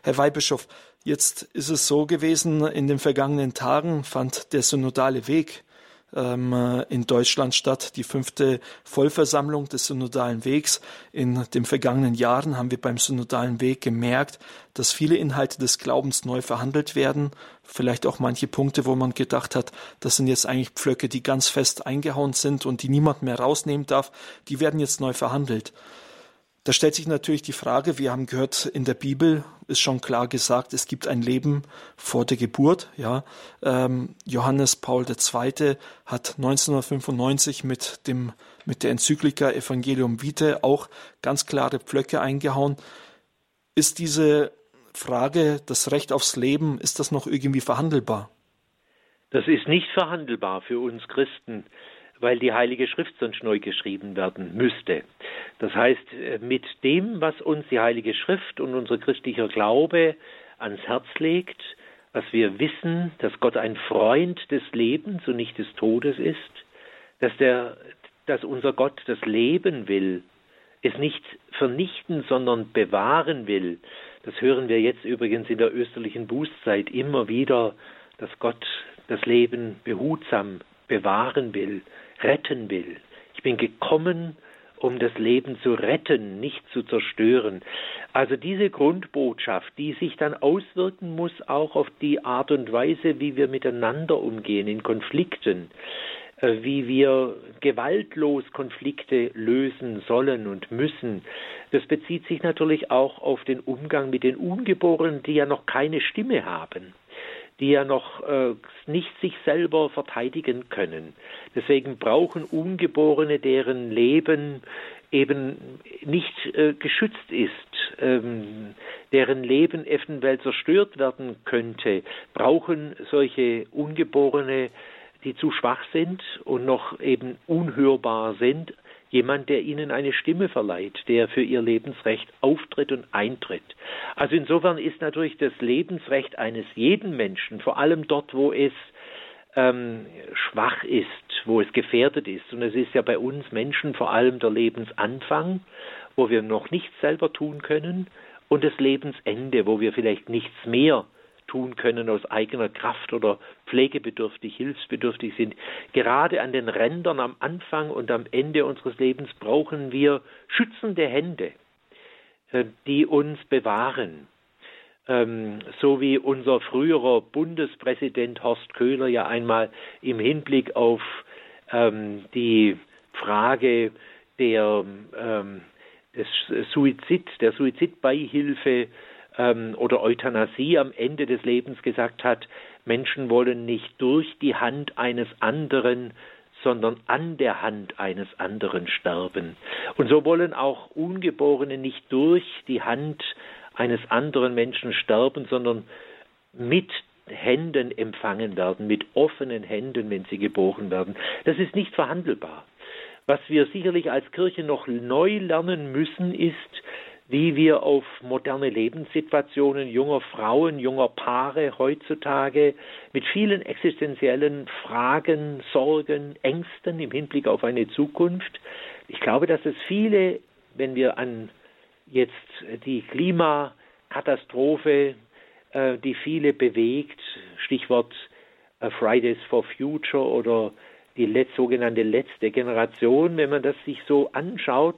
Herr Weihbischof, Jetzt ist es so gewesen, in den vergangenen Tagen fand der synodale Weg ähm, in Deutschland statt, die fünfte Vollversammlung des synodalen Wegs. In den vergangenen Jahren haben wir beim synodalen Weg gemerkt, dass viele Inhalte des Glaubens neu verhandelt werden. Vielleicht auch manche Punkte, wo man gedacht hat, das sind jetzt eigentlich Pflöcke, die ganz fest eingehauen sind und die niemand mehr rausnehmen darf. Die werden jetzt neu verhandelt. Da stellt sich natürlich die Frage, wir haben gehört, in der Bibel ist schon klar gesagt, es gibt ein Leben vor der Geburt. Ja, ähm, Johannes Paul II. hat 1995 mit dem mit der Enzyklika Evangelium Vitae auch ganz klare Pflöcke eingehauen. Ist diese Frage, das Recht aufs Leben, ist das noch irgendwie verhandelbar? Das ist nicht verhandelbar für uns Christen weil die Heilige Schrift sonst neu geschrieben werden müsste. Das heißt, äh, mit dem, was uns die Heilige Schrift und unser christlicher Glaube ans Herz legt, was wir wissen, dass Gott ein Freund des Lebens und nicht des Todes ist, dass, der, dass unser Gott das Leben will, es nicht vernichten, sondern bewahren will. Das hören wir jetzt übrigens in der österlichen Bußzeit immer wieder, dass Gott das Leben behutsam bewahren will retten will. Ich bin gekommen, um das Leben zu retten, nicht zu zerstören. Also diese Grundbotschaft, die sich dann auswirken muss auch auf die Art und Weise, wie wir miteinander umgehen in Konflikten, äh, wie wir gewaltlos Konflikte lösen sollen und müssen. Das bezieht sich natürlich auch auf den Umgang mit den Ungeborenen, die ja noch keine Stimme haben die ja noch äh, nicht sich selber verteidigen können. Deswegen brauchen Ungeborene, deren Leben eben nicht äh, geschützt ist, ähm, deren Leben eventuell zerstört werden könnte, brauchen solche Ungeborene, die zu schwach sind und noch eben unhörbar sind, jemand, der ihnen eine Stimme verleiht, der für ihr Lebensrecht auftritt und eintritt. Also insofern ist natürlich das Lebensrecht eines jeden Menschen, vor allem dort, wo es ähm, schwach ist, wo es gefährdet ist, und es ist ja bei uns Menschen vor allem der Lebensanfang, wo wir noch nichts selber tun können, und das Lebensende, wo wir vielleicht nichts mehr können aus eigener Kraft oder pflegebedürftig, hilfsbedürftig sind. Gerade an den Rändern am Anfang und am Ende unseres Lebens brauchen wir schützende Hände, äh, die uns bewahren. Ähm, so wie unser früherer Bundespräsident Horst Köhler ja einmal im Hinblick auf ähm, die Frage der, ähm, des Suizid, der Suizidbeihilfe ähm, oder Euthanasie am Ende des Lebens gesagt hat, Menschen wollen nicht durch die Hand eines anderen, sondern an der Hand eines anderen sterben. Und so wollen auch Ungeborene nicht durch die Hand eines anderen Menschen sterben, sondern mit Händen empfangen werden, mit offenen Händen, wenn sie geboren werden. Das ist nicht verhandelbar. Was wir sicherlich als Kirche noch neu lernen müssen, ist, wie wir auf moderne Lebenssituationen junger Frauen, junger Paare heutzutage mit vielen existenziellen Fragen, Sorgen, Ängsten im Hinblick auf eine Zukunft. Ich glaube, dass es viele, wenn wir an jetzt die Klimakatastrophe, äh, die viele bewegt, Stichwort äh, Fridays for Future oder die sogenannte letzte Generation, wenn man das sich so anschaut,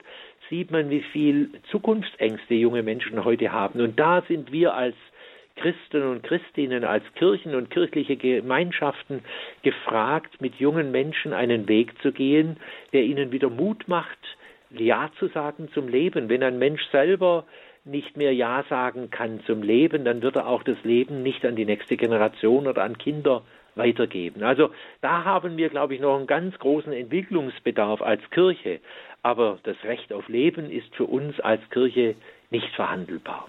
sieht man, wie viel Zukunftsängste junge Menschen heute haben. Und da sind wir als Christen und Christinnen, als Kirchen und kirchliche Gemeinschaften gefragt, mit jungen Menschen einen Weg zu gehen, der ihnen wieder Mut macht, Ja zu sagen zum Leben. Wenn ein Mensch selber nicht mehr Ja sagen kann zum Leben, dann wird er auch das Leben nicht an die nächste Generation oder an Kinder weitergeben. Also da haben wir, glaube ich, noch einen ganz großen Entwicklungsbedarf als Kirche. Aber das Recht auf Leben ist für uns als Kirche nicht verhandelbar.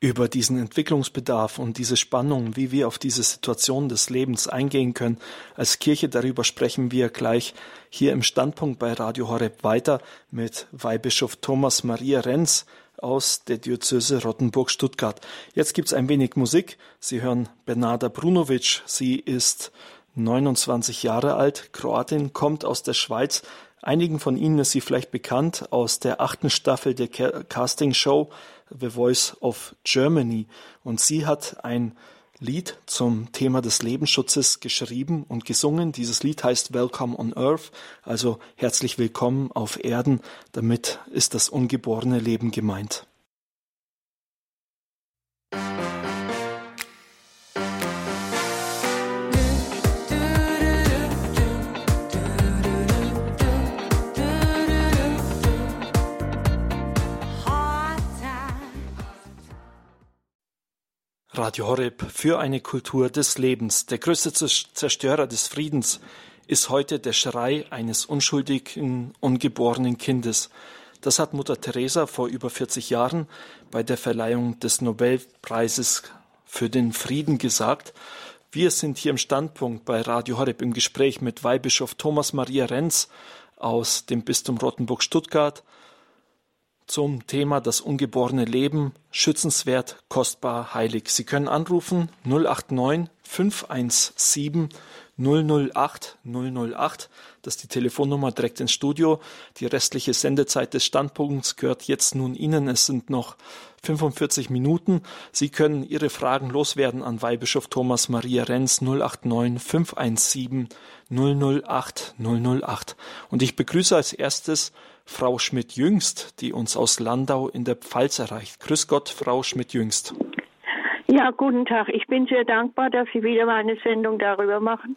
über diesen Entwicklungsbedarf und diese Spannung, wie wir auf diese Situation des Lebens eingehen können. Als Kirche darüber sprechen wir gleich hier im Standpunkt bei Radio Horeb weiter mit Weihbischof Thomas Maria Renz aus der Diözese Rottenburg-Stuttgart. Jetzt gibt's ein wenig Musik. Sie hören Bernarda Brunovic. Sie ist 29 Jahre alt, Kroatin, kommt aus der Schweiz. Einigen von Ihnen ist sie vielleicht bekannt aus der achten Staffel der Casting-Show The Voice of Germany. Und sie hat ein Lied zum Thema des Lebensschutzes geschrieben und gesungen. Dieses Lied heißt Welcome on Earth, also herzlich willkommen auf Erden. Damit ist das ungeborene Leben gemeint. Radio Horeb für eine Kultur des Lebens. Der größte Zerstörer des Friedens ist heute der Schrei eines unschuldigen, ungeborenen Kindes. Das hat Mutter Teresa vor über 40 Jahren bei der Verleihung des Nobelpreises für den Frieden gesagt. Wir sind hier im Standpunkt bei Radio Horeb im Gespräch mit Weihbischof Thomas Maria Renz aus dem Bistum Rottenburg-Stuttgart zum Thema das ungeborene Leben, schützenswert, kostbar, heilig. Sie können anrufen 089 517 008 008. Das ist die Telefonnummer direkt ins Studio. Die restliche Sendezeit des Standpunkts gehört jetzt nun Ihnen. Es sind noch 45 Minuten. Sie können Ihre Fragen loswerden an Weihbischof Thomas Maria Renz 089 517 008 008. Und ich begrüße als erstes Frau Schmidt-Jüngst, die uns aus Landau in der Pfalz erreicht. Grüß Gott, Frau Schmidt-Jüngst. Ja, guten Tag. Ich bin sehr dankbar, dass Sie wieder mal eine Sendung darüber machen.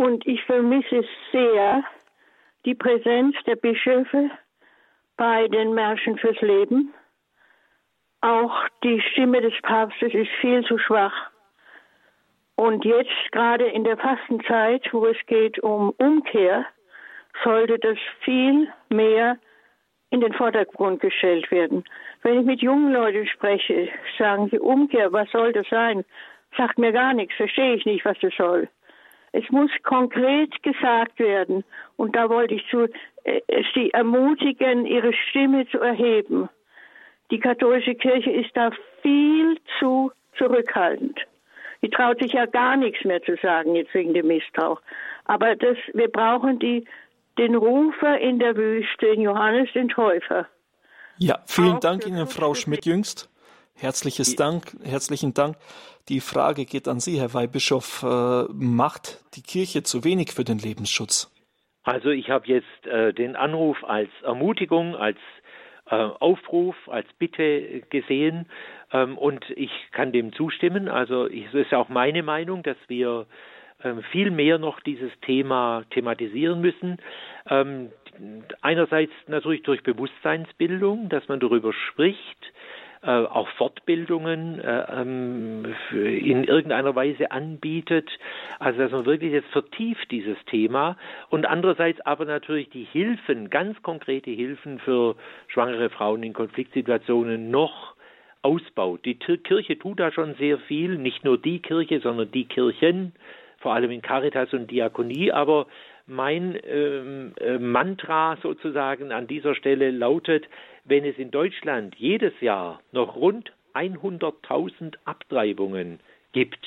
Und ich vermisse sehr die Präsenz der Bischöfe bei den Märschen fürs Leben. Auch die Stimme des Papstes ist viel zu schwach. Und jetzt gerade in der Fastenzeit, wo es geht um Umkehr, sollte das viel mehr in den Vordergrund gestellt werden. Wenn ich mit jungen Leuten spreche, sagen sie Umkehr, was soll das sein? Sagt mir gar nichts, verstehe ich nicht, was das soll. Es muss konkret gesagt werden. Und da wollte ich zu, äh, sie ermutigen, ihre Stimme zu erheben. Die katholische Kirche ist da viel zu zurückhaltend. Die traut sich ja gar nichts mehr zu sagen, jetzt wegen dem Missbrauch. Aber das, wir brauchen die den Rufer in der Wüste, den Johannes den Täufer. Ja, vielen Auch Dank Ihnen, Frau Schmidt-Jüngst. Herzliches Dank, herzlichen Dank. Die Frage geht an Sie, Herr Weihbischof. Äh, macht die Kirche zu wenig für den Lebensschutz? Also ich habe jetzt äh, den Anruf als Ermutigung, als äh, Aufruf, als Bitte gesehen ähm, und ich kann dem zustimmen. Also es ist auch meine Meinung, dass wir ähm, viel mehr noch dieses Thema thematisieren müssen. Ähm, einerseits natürlich durch Bewusstseinsbildung, dass man darüber spricht, auch Fortbildungen äh, ähm, in irgendeiner Weise anbietet, also dass man wirklich jetzt vertieft dieses Thema und andererseits aber natürlich die Hilfen, ganz konkrete Hilfen für schwangere Frauen in Konfliktsituationen noch ausbaut. Die Kirche tut da schon sehr viel, nicht nur die Kirche, sondern die Kirchen, vor allem in Caritas und Diakonie, aber mein ähm, äh, Mantra sozusagen an dieser Stelle lautet, wenn es in Deutschland jedes Jahr noch rund 100.000 Abtreibungen gibt,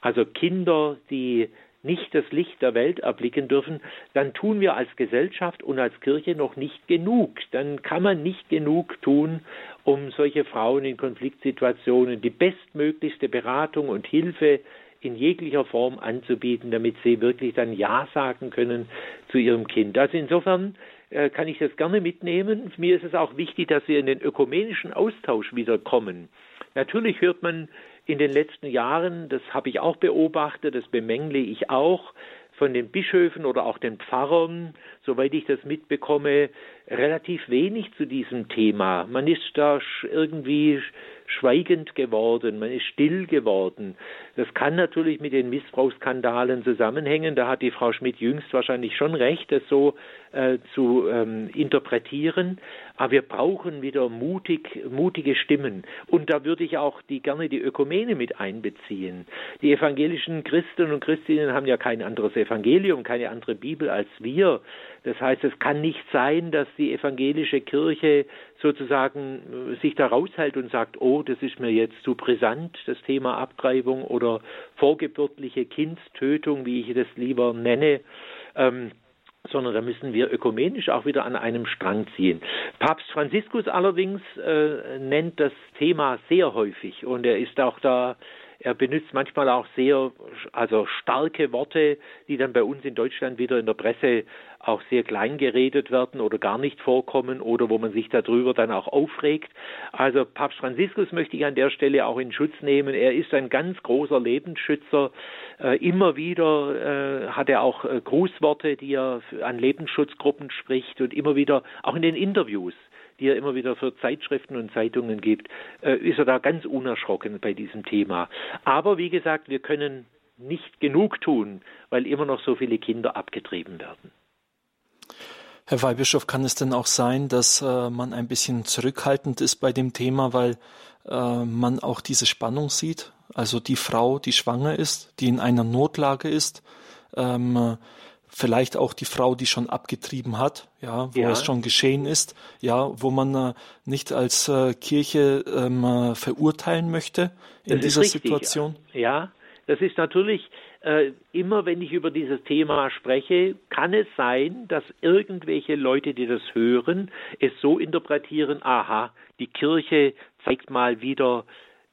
also Kinder, die nicht das Licht der Welt erblicken dürfen, dann tun wir als Gesellschaft und als Kirche noch nicht genug. Dann kann man nicht genug tun, um solche Frauen in Konfliktsituationen die bestmöglichste Beratung und Hilfe in jeglicher Form anzubieten, damit sie wirklich dann Ja sagen können zu ihrem Kind. Also insofern äh, kann ich das gerne mitnehmen. Mir ist es auch wichtig, dass wir in den ökumenischen Austausch wieder kommen. Natürlich hört man in den letzten Jahren, das habe ich auch beobachtet, das bemängle ich auch, von den Bischöfen oder auch den Pfarrern, soweit ich das mitbekomme, relativ wenig zu diesem Thema. Man ist da irgendwie schweigend geworden, man ist still geworden. Das kann natürlich mit den Missbrauchsskandalen zusammenhängen. Da hat die Frau Schmidt jüngst wahrscheinlich schon recht, das so äh, zu ähm, interpretieren. Aber wir brauchen wieder mutig, mutige Stimmen. Und da würde ich auch die, gerne die Ökumene mit einbeziehen. Die evangelischen Christen und Christinnen haben ja kein anderes Evangelium, keine andere Bibel als wir. Das heißt, es kann nicht sein, dass die evangelische Kirche sozusagen äh, sich da raushält und sagt, oh, das ist mir jetzt zu brisant, das Thema Abtreibung oder vorgeburtliche Kindstötung, wie ich das lieber nenne. Ähm, sondern da müssen wir ökumenisch auch wieder an einem Strang ziehen. Papst Franziskus allerdings äh, nennt das Thema sehr häufig und er ist auch da er benutzt manchmal auch sehr, also starke Worte, die dann bei uns in Deutschland wieder in der Presse auch sehr klein geredet werden oder gar nicht vorkommen oder wo man sich darüber dann auch aufregt. Also Papst Franziskus möchte ich an der Stelle auch in Schutz nehmen. Er ist ein ganz großer Lebensschützer. Äh, immer wieder äh, hat er auch äh, Grußworte, die er an Lebensschutzgruppen spricht und immer wieder auch in den Interviews die er immer wieder für Zeitschriften und Zeitungen gibt, äh, ist er da ganz unerschrocken bei diesem Thema. Aber wie gesagt, wir können nicht genug tun, weil immer noch so viele Kinder abgetrieben werden. Herr Weihbischof, kann es denn auch sein, dass äh, man ein bisschen zurückhaltend ist bei dem Thema, weil äh, man auch diese Spannung sieht? Also die Frau, die schwanger ist, die in einer Notlage ist, ähm, vielleicht auch die Frau, die schon abgetrieben hat, ja, wo ja. es schon geschehen ist, ja, wo man äh, nicht als äh, Kirche ähm, äh, verurteilen möchte in das dieser Situation. Ja, das ist natürlich äh, immer, wenn ich über dieses Thema spreche, kann es sein, dass irgendwelche Leute, die das hören, es so interpretieren: Aha, die Kirche zeigt mal wieder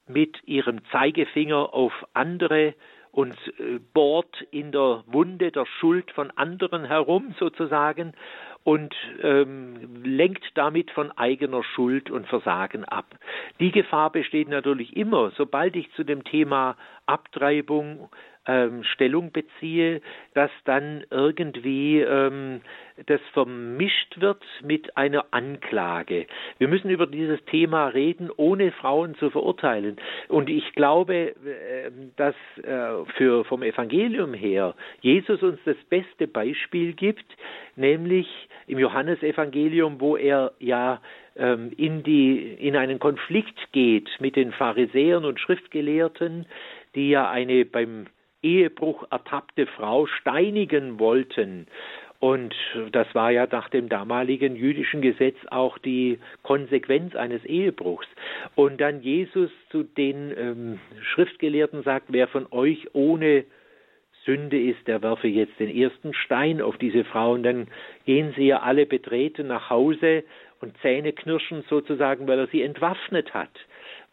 mit ihrem Zeigefinger auf andere und äh, bohrt in der Wunde der Schuld von anderen herum sozusagen und ähm, lenkt damit von eigener Schuld und Versagen ab. Die Gefahr besteht natürlich immer, sobald ich zu dem Thema Abtreibung ähm, Stellung beziehe, dass dann irgendwie ähm, das vermischt wird mit einer Anklage. Wir müssen über dieses Thema reden, ohne Frauen zu verurteilen. Und ich glaube, äh, dass äh, für vom Evangelium her Jesus uns das beste Beispiel gibt, nämlich im Johannesevangelium, wo er ja ähm, in die in einen Konflikt geht mit den Pharisäern und Schriftgelehrten, die ja eine beim Ehebruch ertappte Frau steinigen wollten. Und das war ja nach dem damaligen jüdischen Gesetz auch die Konsequenz eines Ehebruchs. Und dann Jesus zu den ähm, Schriftgelehrten sagt, wer von euch ohne Sünde ist, der werfe jetzt den ersten Stein auf diese Frau. Und dann gehen sie ja alle betreten nach Hause und Zähne knirschen sozusagen, weil er sie entwaffnet hat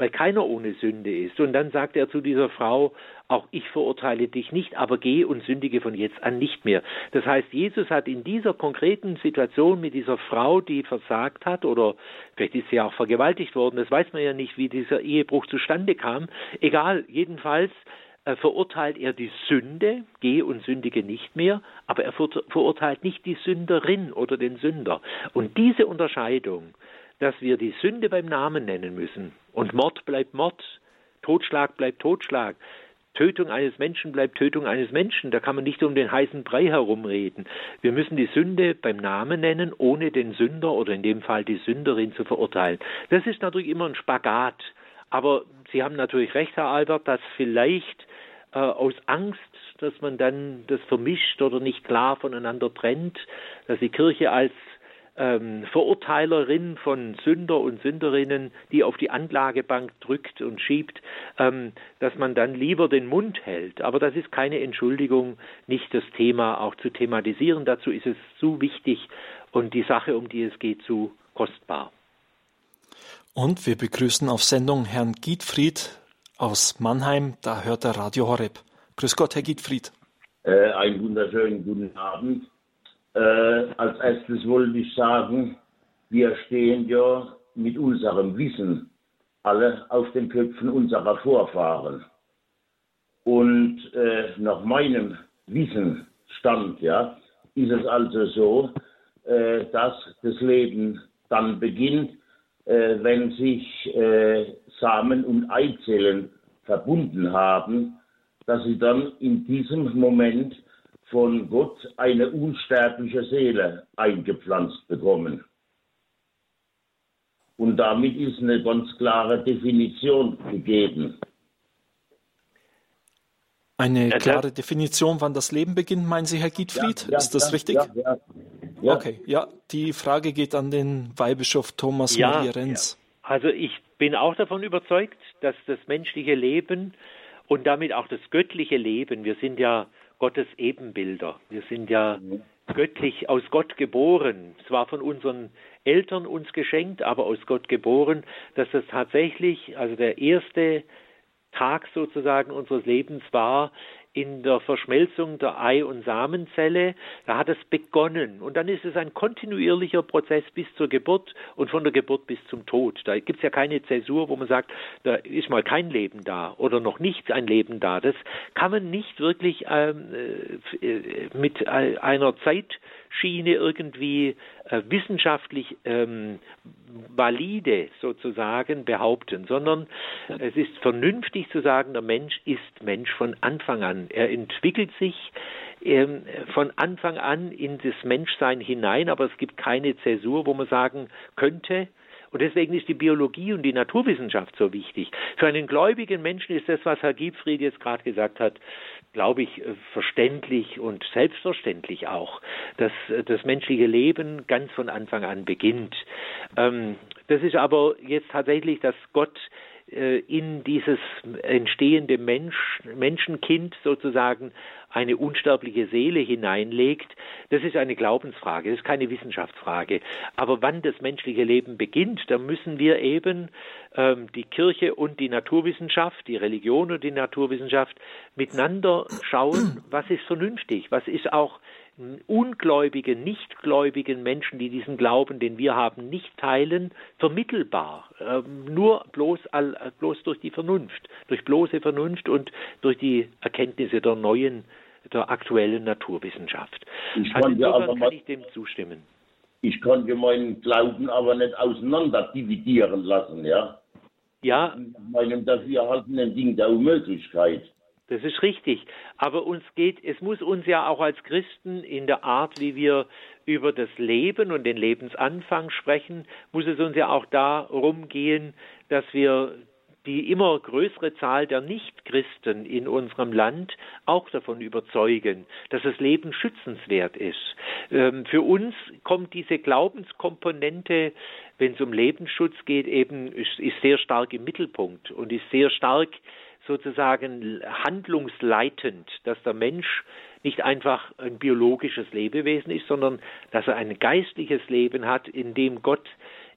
weil keiner ohne Sünde ist. Und dann sagt er zu dieser Frau, auch ich verurteile dich nicht, aber geh und sündige von jetzt an nicht mehr. Das heißt, Jesus hat in dieser konkreten Situation mit dieser Frau, die versagt hat, oder vielleicht ist sie auch vergewaltigt worden, das weiß man ja nicht, wie dieser Ehebruch zustande kam. Egal, jedenfalls äh, verurteilt er die Sünde, geh und sündige nicht mehr, aber er verurteilt nicht die Sünderin oder den Sünder. Und diese Unterscheidung, dass wir die Sünde beim Namen nennen müssen. Und Mord bleibt Mord, Totschlag bleibt Totschlag. Tötung eines Menschen bleibt Tötung eines Menschen. Da kann man nicht um den heißen Brei herumreden. Wir müssen die Sünde beim Namen nennen, ohne den Sünder oder in dem Fall die Sünderin zu verurteilen. Das ist natürlich immer ein Spagat. Aber Sie haben natürlich recht, Herr Albert, dass vielleicht äh, aus Angst, dass man dann das vermischt oder nicht klar voneinander trennt, dass die Kirche als ähm, Verurteilerin von Sünder und Sünderinnen, die auf die Anklagebank drückt und schiebt, ähm, dass man dann lieber den Mund hält. Aber das ist keine Entschuldigung, nicht das Thema auch zu thematisieren. Dazu ist es zu wichtig und die Sache, um die es geht, zu kostbar. Und wir begrüßen auf Sendung Herrn Giedfried aus Mannheim. Da hört der Radio Horeb. Grüß Gott, Herr Giedfried. Äh, einen wunderschönen guten Abend. Äh, als erstes wollte ich sagen, wir stehen ja mit unserem Wissen alle auf den Köpfen unserer Vorfahren. Und äh, nach meinem Wissensstand ja, ist es also so, äh, dass das Leben dann beginnt, äh, wenn sich äh, Samen und Eizellen verbunden haben, dass sie dann in diesem Moment von Gott eine unsterbliche Seele eingepflanzt bekommen. Und damit ist eine ganz klare Definition gegeben. Eine klare Definition, wann das Leben beginnt, meinen Sie, Herr Giedfried? Ja, ja, ist das ja, richtig? Ja, Okay, ja, die Frage geht an den Weihbischof Thomas Maria Renz. Also ich bin auch davon überzeugt, dass das menschliche Leben und damit auch das göttliche Leben, wir sind ja Gottes Ebenbilder, wir sind ja göttlich aus Gott geboren, zwar von unseren Eltern uns geschenkt, aber aus Gott geboren, dass das tatsächlich, also der erste Tag sozusagen unseres Lebens war in der Verschmelzung der Ei- und Samenzelle. Da hat es begonnen. Und dann ist es ein kontinuierlicher Prozess bis zur Geburt und von der Geburt bis zum Tod. Da gibt es ja keine Zäsur, wo man sagt, da ist mal kein Leben da oder noch nicht ein Leben da. Das kann man nicht wirklich ähm, äh, mit einer Zeit Schiene irgendwie äh, wissenschaftlich ähm, valide sozusagen behaupten, sondern es ist vernünftig zu sagen, der Mensch ist Mensch von Anfang an. Er entwickelt sich ähm, von Anfang an in das Menschsein hinein, aber es gibt keine Zäsur, wo man sagen könnte, und deswegen ist die Biologie und die Naturwissenschaft so wichtig. Für einen gläubigen Menschen ist das, was Herr Giebfried jetzt gerade gesagt hat, glaube ich, äh, verständlich und selbstverständlich auch, dass äh, das menschliche Leben ganz von Anfang an beginnt. Ähm, das ist aber jetzt tatsächlich, dass Gott äh, in dieses entstehende Mensch, Menschenkind sozusagen eine unsterbliche Seele hineinlegt, das ist eine Glaubensfrage, das ist keine Wissenschaftsfrage. Aber wann das menschliche Leben beginnt, da müssen wir eben ähm, die Kirche und die Naturwissenschaft, die Religion und die Naturwissenschaft miteinander schauen, was ist vernünftig, was ist auch ungläubigen, nichtgläubigen Menschen, die diesen Glauben, den wir haben, nicht teilen, vermittelbar. Ähm, nur bloß, all, bloß durch die Vernunft, durch bloße Vernunft und durch die Erkenntnisse der neuen, der aktuellen Naturwissenschaft. Ich also insofern kann ich dem zustimmen. Ich konnte meinen Glauben aber nicht auseinander dividieren lassen, ja? Ja. Meinem dafürhaltenden Ding der Unmöglichkeit. Das ist richtig. Aber uns geht, es muss uns ja auch als Christen in der Art, wie wir über das Leben und den Lebensanfang sprechen, muss es uns ja auch darum gehen, dass wir die immer größere Zahl der Nichtchristen in unserem Land auch davon überzeugen, dass das Leben schützenswert ist. Ähm, für uns kommt diese Glaubenskomponente, wenn es um Lebensschutz geht, eben ist, sehr stark im Mittelpunkt und ist sehr stark sozusagen handlungsleitend, dass der Mensch nicht einfach ein biologisches Lebewesen ist, sondern dass er ein geistliches Leben hat, in dem Gott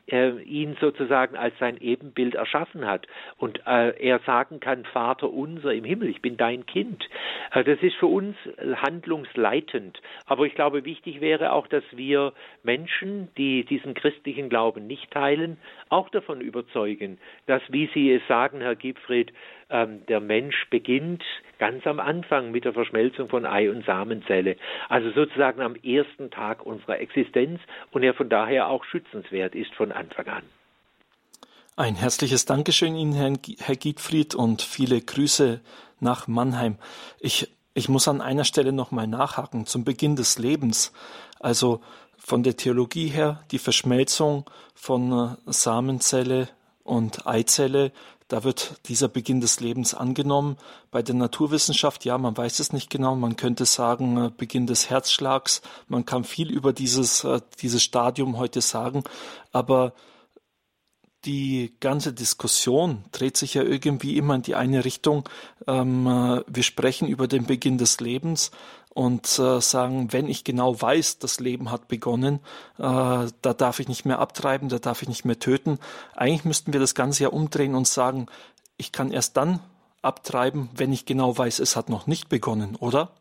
äh, ihn sozusagen als sein Ebenbild erschaffen hat und äh, er sagen kann, Vater unser im Himmel, ich bin dein Kind. Äh, das ist für uns handlungsleitend. Aber ich glaube, wichtig wäre auch, dass wir Menschen, die diesen christlichen Glauben nicht teilen, auch davon überzeugen, dass, wie Sie es sagen, Herr Giebfried, ähm, der Mensch beginnt ganz am Anfang mit der Verschmelzung von Ei und Samenzelle, also sozusagen am ersten Tag unserer Existenz und er von daher auch schützenswert ist von Anfang an. Ein herzliches Dankeschön Ihnen, Herr Giedfried, und viele Grüße nach Mannheim. Ich, ich muss an einer Stelle nochmal nachhaken zum Beginn des Lebens. Also von der Theologie her die Verschmelzung von äh, Samenzelle und Eizelle da wird dieser Beginn des Lebens angenommen. Bei der Naturwissenschaft, ja, man weiß es nicht genau. Man könnte sagen, äh, Beginn des Herzschlags. Man kann viel über dieses, äh, dieses Stadium heute sagen. Aber die ganze Diskussion dreht sich ja irgendwie immer in die eine Richtung. Ähm, äh, wir sprechen über den Beginn des Lebens und äh, sagen, wenn ich genau weiß, das Leben hat begonnen, äh, da darf ich nicht mehr abtreiben, da darf ich nicht mehr töten. Eigentlich müssten wir das Ganze ja umdrehen und sagen, ich kann erst dann abtreiben, wenn ich genau weiß, es hat noch nicht begonnen, oder?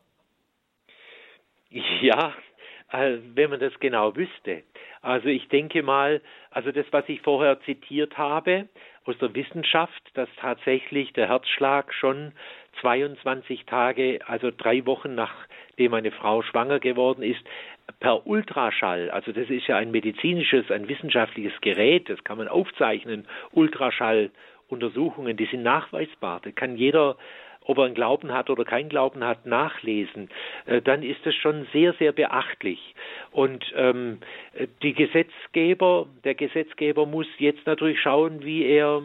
Ja, äh, wenn man das genau wüsste. Also ich denke mal, also das, was ich vorher zitiert habe aus der Wissenschaft, dass tatsächlich der Herzschlag schon 22 Tage, also drei Wochen nachdem eine Frau schwanger geworden ist, per Ultraschall, also das ist ja ein medizinisches, ein wissenschaftliches Gerät, das kann man aufzeichnen, Ultraschalluntersuchungen, die sind nachweisbar. Da kann jeder ob er einen Glauben hat oder keinen Glauben hat, nachlesen, äh, dann ist das schon sehr, sehr beachtlich. Und ähm, die Gesetzgeber, der Gesetzgeber muss jetzt natürlich schauen, wie er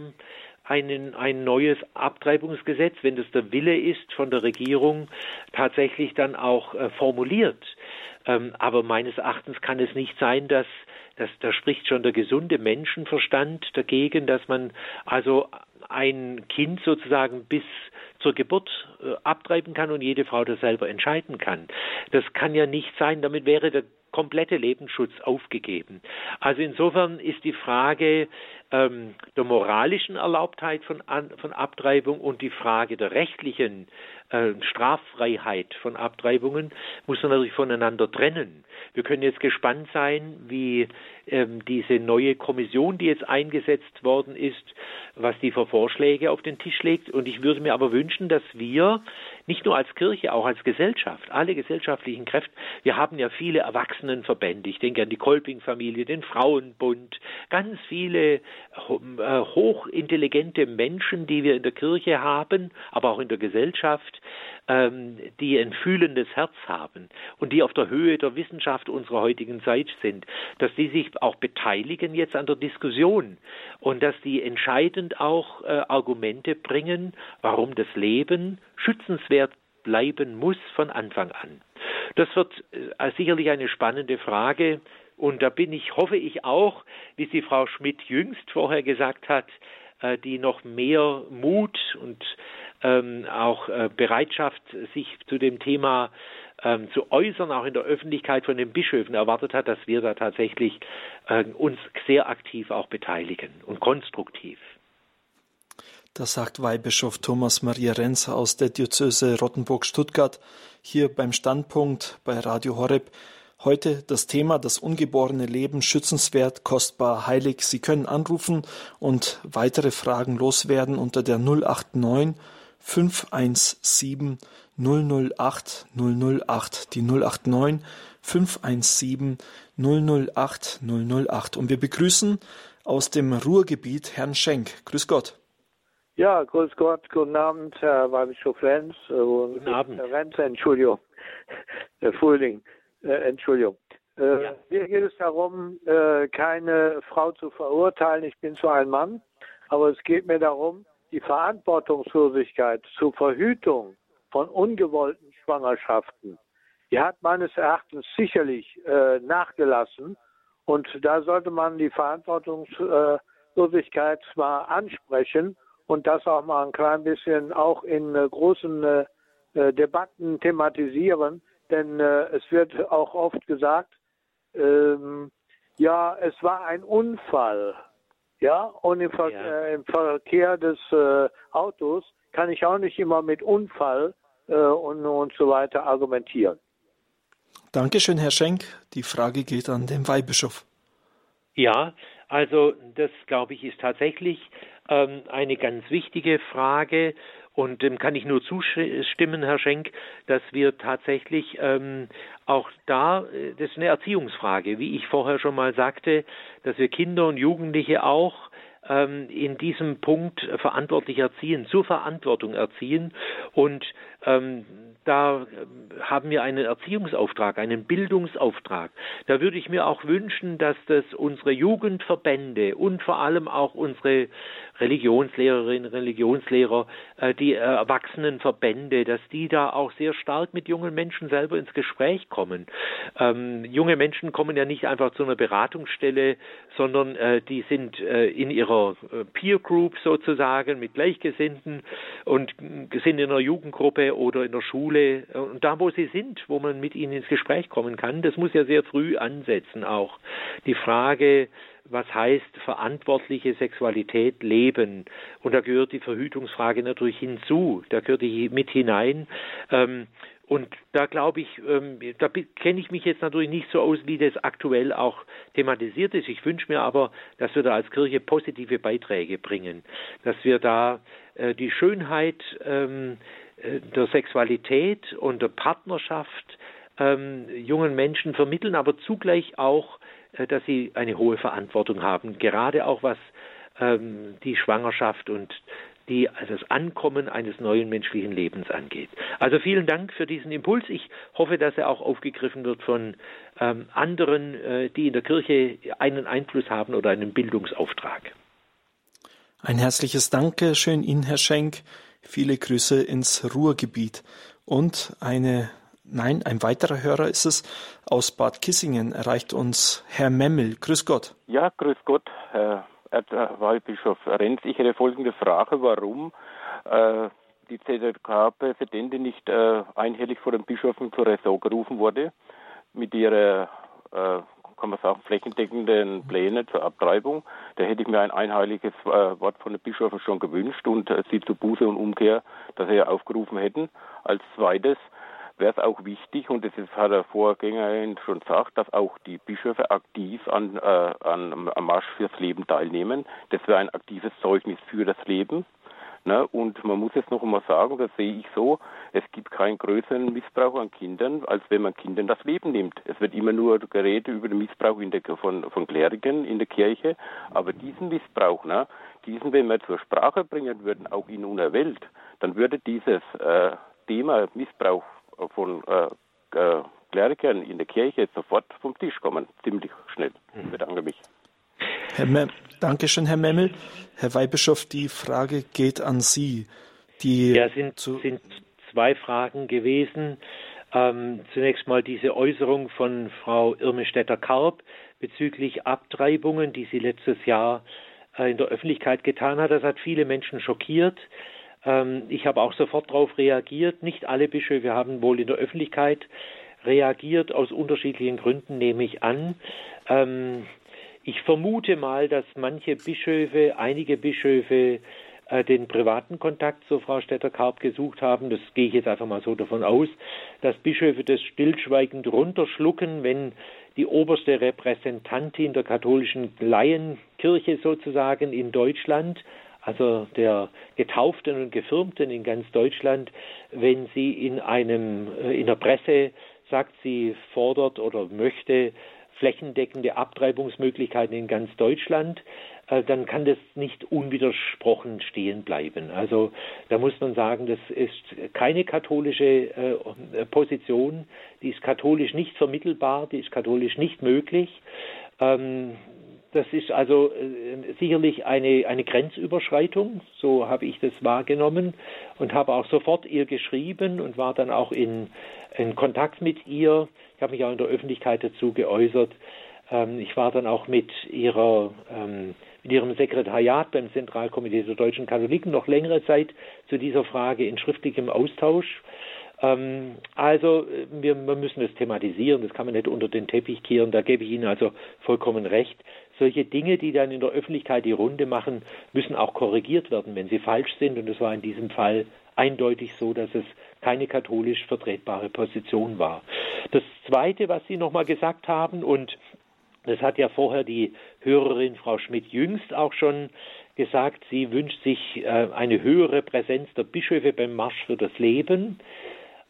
einen, ein neues Abtreibungsgesetz, wenn das der Wille ist von der Regierung, tatsächlich dann auch äh, formuliert. Ähm, aber meines Erachtens kann es nicht sein, dass, dass da spricht schon der gesunde Menschenverstand dagegen, dass man also ein Kind sozusagen bis zur Geburt äh, abtreiben kann und jede Frau das selber entscheiden kann. Das kann ja nicht sein, damit wäre der komplette Lebensschutz aufgegeben. Also insofern ist die Frage ähm, der moralischen Erlaubtheit von, An von Abtreibung und die Frage der rechtlichen äh, Straffreiheit von Abtreibungen muss man natürlich voneinander trennen. Wir können jetzt gespannt sein, wie ähm, diese neue Kommission, die jetzt eingesetzt worden ist, was die für Vorschläge auf den Tisch legt. Und ich würde mir aber wünschen, dass wir nicht nur als Kirche, auch als Gesellschaft, alle gesellschaftlichen Kräfte, wir haben ja viele Erwachsenenverbände, ich denke an die Kolping-Familie, den Frauenbund, ganz viele äh, hochintelligente Menschen, die wir in der Kirche haben, aber auch in der Gesellschaft, ähm, die ein fühlendes Herz haben und die auf der Höhe der Wissenschaft unserer heutigen Zeit sind, dass die sich auch beteiligen jetzt an der Diskussion und dass die entscheidend auch äh, Argumente bringen, warum das Leben schützenswert bleiben muss von Anfang an. Das wird äh, sicherlich eine spannende Frage und da bin ich, hoffe ich auch, wie sie Frau Schmidt jüngst vorher gesagt hat, äh, die noch mehr Mut und ähm, auch äh, Bereitschaft, sich zu dem Thema ähm, zu äußern, auch in der Öffentlichkeit von den Bischöfen erwartet hat, dass wir da tatsächlich äh, uns sehr aktiv auch beteiligen und konstruktiv. Das sagt Weihbischof Thomas Maria Renz aus der Diözese Rottenburg-Stuttgart hier beim Standpunkt bei Radio Horeb. Heute das Thema das ungeborene Leben schützenswert, kostbar, heilig. Sie können anrufen und weitere Fragen loswerden unter der 089 517 008 008, die 089 517 008 008. Und wir begrüßen aus dem Ruhrgebiet Herrn Schenk. Grüß Gott. Ja, grüß Gott, guten Abend, Herr Weihbischof Lenz. Äh, guten Abend. Herr Renz, Entschuldigung. Herr Frühling, äh, Entschuldigung. Äh, ja. Mir geht es darum, äh, keine Frau zu verurteilen. Ich bin zwar ein Mann, aber es geht mir darum, die Verantwortungslosigkeit zur Verhütung von ungewollten Schwangerschaften, die hat meines Erachtens sicherlich äh, nachgelassen. Und da sollte man die Verantwortungslosigkeit mal ansprechen und das auch mal ein klein bisschen auch in äh, großen äh, äh Debatten thematisieren. Denn äh, es wird auch oft gesagt, ähm, ja, es war ein Unfall. Ja, und im, Ver ja. Äh, im Verkehr des äh, Autos kann ich auch nicht immer mit Unfall äh, und, und so weiter argumentieren. Dankeschön, Herr Schenk. Die Frage geht an den Weihbischof. Ja, also das glaube ich ist tatsächlich ähm, eine ganz wichtige Frage und dem kann ich nur zustimmen, Herr Schenk, dass wir tatsächlich ähm, auch da, äh, das ist eine Erziehungsfrage, wie ich vorher schon mal sagte, dass wir Kinder und Jugendliche auch ähm, in diesem Punkt verantwortlich erziehen, zur Verantwortung erziehen. Und ähm, da äh, haben wir einen Erziehungsauftrag, einen Bildungsauftrag. Da würde ich mir auch wünschen, dass das unsere Jugendverbände und vor allem auch unsere Religionslehrerinnen, Religionslehrer, äh, die Erwachsenenverbände, dass die da auch sehr stark mit jungen Menschen selber ins Gespräch kommen. Ähm, junge Menschen kommen ja nicht einfach zu einer Beratungsstelle, sondern äh, die sind äh, in ihrer äh, Peer Group sozusagen mit Gleichgesinnten und sind in einer Jugendgruppe oder in der Schule und da, wo sie sind, wo man mit ihnen ins Gespräch kommen kann, das muss ja sehr früh ansetzen auch. Die Frage, was heißt verantwortliche Sexualität leben? Und da gehört die Verhütungsfrage natürlich hinzu, da gehört die mit hinein. Ähm, und da glaube ich, ähm, da kenne ich mich jetzt natürlich nicht so aus, wie das aktuell auch thematisiert ist. Ich wünsche mir aber, dass wir da als Kirche positive Beiträge bringen, dass wir da äh, die Schönheit ähm, äh, der Sexualität und der Partnerschaft ähm, jungen Menschen vermitteln, aber zugleich auch, äh, dass sie eine hohe Verantwortung haben, gerade auch was ähm, die Schwangerschaft und die also das Ankommen eines neuen menschlichen Lebens angeht. Also vielen Dank für diesen Impuls. Ich hoffe, dass er auch aufgegriffen wird von ähm, anderen, äh, die in der Kirche einen Einfluss haben oder einen Bildungsauftrag. Ein herzliches Dankeschön Ihnen, Herr Schenk. Viele Grüße ins Ruhrgebiet. Und eine, nein, ein weiterer Hörer ist es aus Bad Kissingen, erreicht uns Herr Memmel. Grüß Gott. Ja, grüß Gott, Herr Weihbischof Renz. Ich hätte folgende Frage, warum äh, die ZDK-Präsidentin nicht äh, einhellig vor den Bischöfen zur Ressort gerufen wurde mit ihrer äh, kann man sagen, flächendeckenden Pläne zur Abtreibung. Da hätte ich mir ein einheitliches äh, Wort von den Bischöfen schon gewünscht und äh, sie zu Buße und Umkehr, dass sie aufgerufen hätten. Als zweites wäre es auch wichtig, und das ist, hat der Vorgängerin schon gesagt, dass auch die Bischöfe aktiv an, äh, an, am Marsch fürs Leben teilnehmen. Das wäre ein aktives Zeugnis für das Leben. Ne? Und man muss jetzt noch einmal sagen, das sehe ich so, es gibt keinen größeren Missbrauch an Kindern, als wenn man Kindern das Leben nimmt. Es wird immer nur geredet über den Missbrauch der, von, von Kleriken in der Kirche, aber diesen Missbrauch, ne, diesen, wenn wir zur Sprache bringen würden, auch in unserer Welt, dann würde dieses äh, Thema Missbrauch von äh, äh, Klerikern in der Kirche sofort vom Tisch kommen, ziemlich schnell. Ich bedanke mich. Herr Mem Dankeschön, Herr Memmel. Herr Weihbischof, die Frage geht an Sie. Die ja, sind, sind zwei Fragen gewesen. Ähm, zunächst mal diese Äußerung von Frau Irmestetter-Karp bezüglich Abtreibungen, die sie letztes Jahr äh, in der Öffentlichkeit getan hat. Das hat viele Menschen schockiert. Ähm, ich habe auch sofort darauf reagiert. Nicht alle Bischöfe haben wohl in der Öffentlichkeit reagiert, aus unterschiedlichen Gründen nehme ich an. Ähm, ich vermute mal, dass manche Bischöfe, einige Bischöfe äh, den privaten Kontakt zu Frau Stetter-Karp gesucht haben. Das gehe ich jetzt einfach mal so davon aus, dass Bischöfe das stillschweigend runterschlucken, wenn die oberste Repräsentantin der katholischen Laienkirche sozusagen in Deutschland, also der Getauften und Gefirmten in ganz Deutschland, wenn sie in einem äh, in der Presse sagt, sie fordert oder möchte flächendeckende Abtreibungsmöglichkeiten in ganz Deutschland, äh, dann kann das nicht unwidersprochen stehen bleiben. Also da muss man sagen, das ist keine katholische äh, Position, die ist katholisch nicht vermittelbar, die ist katholisch nicht möglich. Ähm, das ist also äh, sicherlich eine, eine Grenzüberschreitung, so habe ich das wahrgenommen und habe auch sofort ihr geschrieben und war dann auch in, in Kontakt mit ihr. Ich habe mich auch in der Öffentlichkeit dazu geäußert. Ähm, ich war dann auch mit ihrer ähm, mit ihrem Sekretariat beim Zentralkomitee der deutschen Katholiken noch längere Zeit zu dieser Frage in schriftlichem Austausch. Ähm, also wir, wir müssen das thematisieren, das kann man nicht unter den Teppich kehren, da gebe ich Ihnen also vollkommen recht. Solche Dinge, die dann in der Öffentlichkeit die Runde machen, müssen auch korrigiert werden, wenn sie falsch sind. Und es war in diesem Fall eindeutig so, dass es keine katholisch vertretbare Position war. Das Zweite, was Sie nochmal gesagt haben, und das hat ja vorher die Hörerin Frau Schmidt-Jüngst auch schon gesagt, sie wünscht sich äh, eine höhere Präsenz der Bischöfe beim Marsch für das Leben.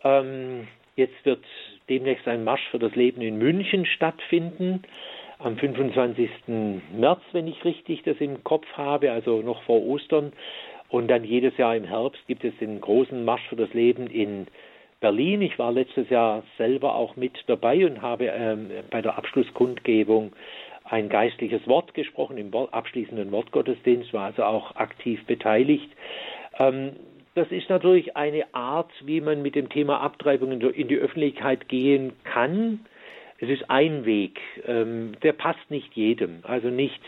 Ähm, jetzt wird demnächst ein Marsch für das Leben in München stattfinden am 25. März, wenn ich richtig das im Kopf habe, also noch vor Ostern. Und dann jedes Jahr im Herbst gibt es den großen Marsch für das Leben in Berlin. Ich war letztes Jahr selber auch mit dabei und habe ähm, bei der Abschlusskundgebung ein geistliches Wort gesprochen im abschließenden Wortgottesdienst, war also auch aktiv beteiligt. Ähm, das ist natürlich eine Art, wie man mit dem Thema Abtreibung in die Öffentlichkeit gehen kann. Es ist ein Weg, ähm, der passt nicht jedem. Also nicht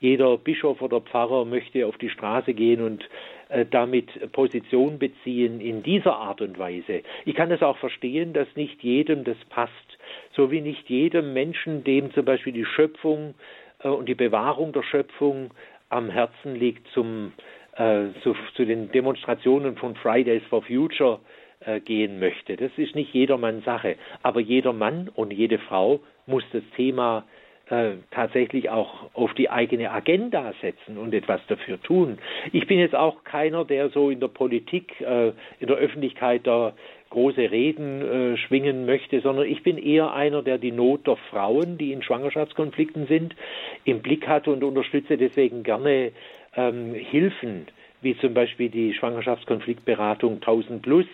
jeder Bischof oder Pfarrer möchte auf die Straße gehen und äh, damit Position beziehen in dieser Art und Weise. Ich kann es auch verstehen, dass nicht jedem das passt, so wie nicht jedem Menschen, dem zum Beispiel die Schöpfung äh, und die Bewahrung der Schöpfung am Herzen liegt, zum, äh, zu, zu den Demonstrationen von Fridays for Future äh, gehen möchte. Das ist nicht jedermanns Sache. Aber jeder Mann und jede Frau muss das Thema äh, tatsächlich auch auf die eigene Agenda setzen und etwas dafür tun. Ich bin jetzt auch keiner, der so in der Politik, äh, in der Öffentlichkeit da große Reden schwingen möchte, sondern ich bin eher einer, der die Not der Frauen, die in Schwangerschaftskonflikten sind, im Blick hat und unterstütze deswegen gerne ähm, Hilfen, wie zum Beispiel die Schwangerschaftskonfliktberatung 1000 Plus,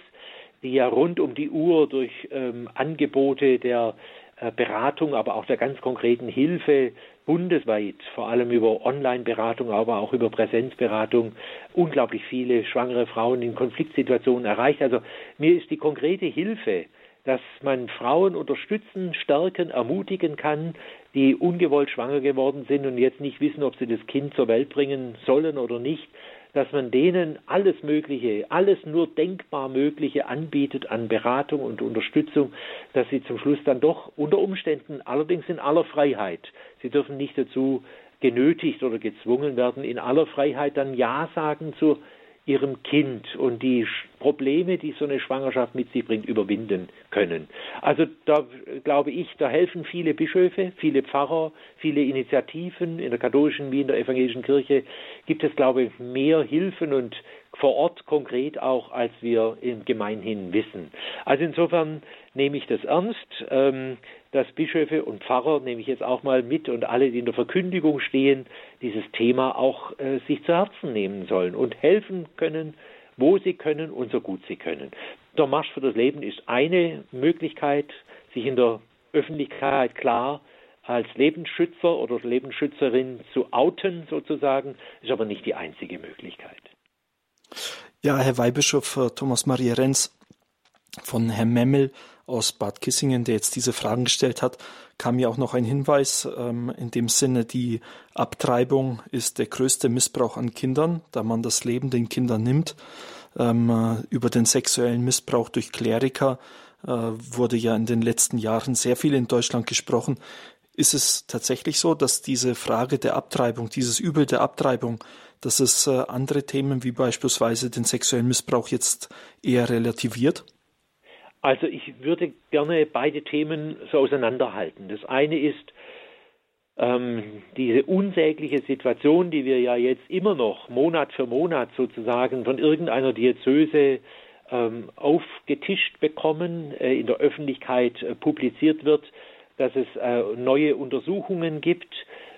die ja rund um die Uhr durch ähm, Angebote der äh, Beratung, aber auch der ganz konkreten Hilfe bundesweit, vor allem über Online-Beratung, aber auch über Präsenzberatung, unglaublich viele schwangere Frauen in Konfliktsituationen erreicht. Also mir ist die konkrete Hilfe, dass man Frauen unterstützen, stärken, ermutigen kann, die ungewollt schwanger geworden sind und jetzt nicht wissen, ob sie das Kind zur Welt bringen sollen oder nicht, dass man denen alles Mögliche, alles nur denkbar Mögliche anbietet an Beratung und Unterstützung, dass sie zum Schluss dann doch unter Umständen, allerdings in aller Freiheit, sie dürfen nicht dazu genötigt oder gezwungen werden, in aller Freiheit dann Ja sagen zu ihrem Kind und die Probleme, die so eine Schwangerschaft mit sich bringt, überwinden können. Also da glaube ich, da helfen viele Bischöfe, viele Pfarrer, viele Initiativen in der katholischen wie in der evangelischen Kirche gibt es, glaube ich, mehr Hilfen und vor Ort konkret auch, als wir im Gemeinhin wissen. Also insofern nehme ich das ernst, ähm, dass Bischöfe und Pfarrer, nehme ich jetzt auch mal mit und alle, die in der Verkündigung stehen, dieses Thema auch äh, sich zu Herzen nehmen sollen und helfen können, wo sie können und so gut sie können. Der Marsch für das Leben ist eine Möglichkeit, sich in der Öffentlichkeit klar als Lebensschützer oder Lebensschützerin zu outen sozusagen, ist aber nicht die einzige Möglichkeit. Ja, Herr Weihbischof äh, Thomas Maria Renz von Herrn Memmel aus Bad Kissingen, der jetzt diese Fragen gestellt hat, kam ja auch noch ein Hinweis ähm, in dem Sinne, die Abtreibung ist der größte Missbrauch an Kindern, da man das Leben den Kindern nimmt. Ähm, äh, über den sexuellen Missbrauch durch Kleriker äh, wurde ja in den letzten Jahren sehr viel in Deutschland gesprochen. Ist es tatsächlich so, dass diese Frage der Abtreibung, dieses Übel der Abtreibung, dass es äh, andere Themen wie beispielsweise den sexuellen Missbrauch jetzt eher relativiert? Also ich würde gerne beide Themen so auseinanderhalten. Das eine ist ähm, diese unsägliche Situation, die wir ja jetzt immer noch Monat für Monat sozusagen von irgendeiner Diözese ähm, aufgetischt bekommen, äh, in der Öffentlichkeit äh, publiziert wird, dass es äh, neue Untersuchungen gibt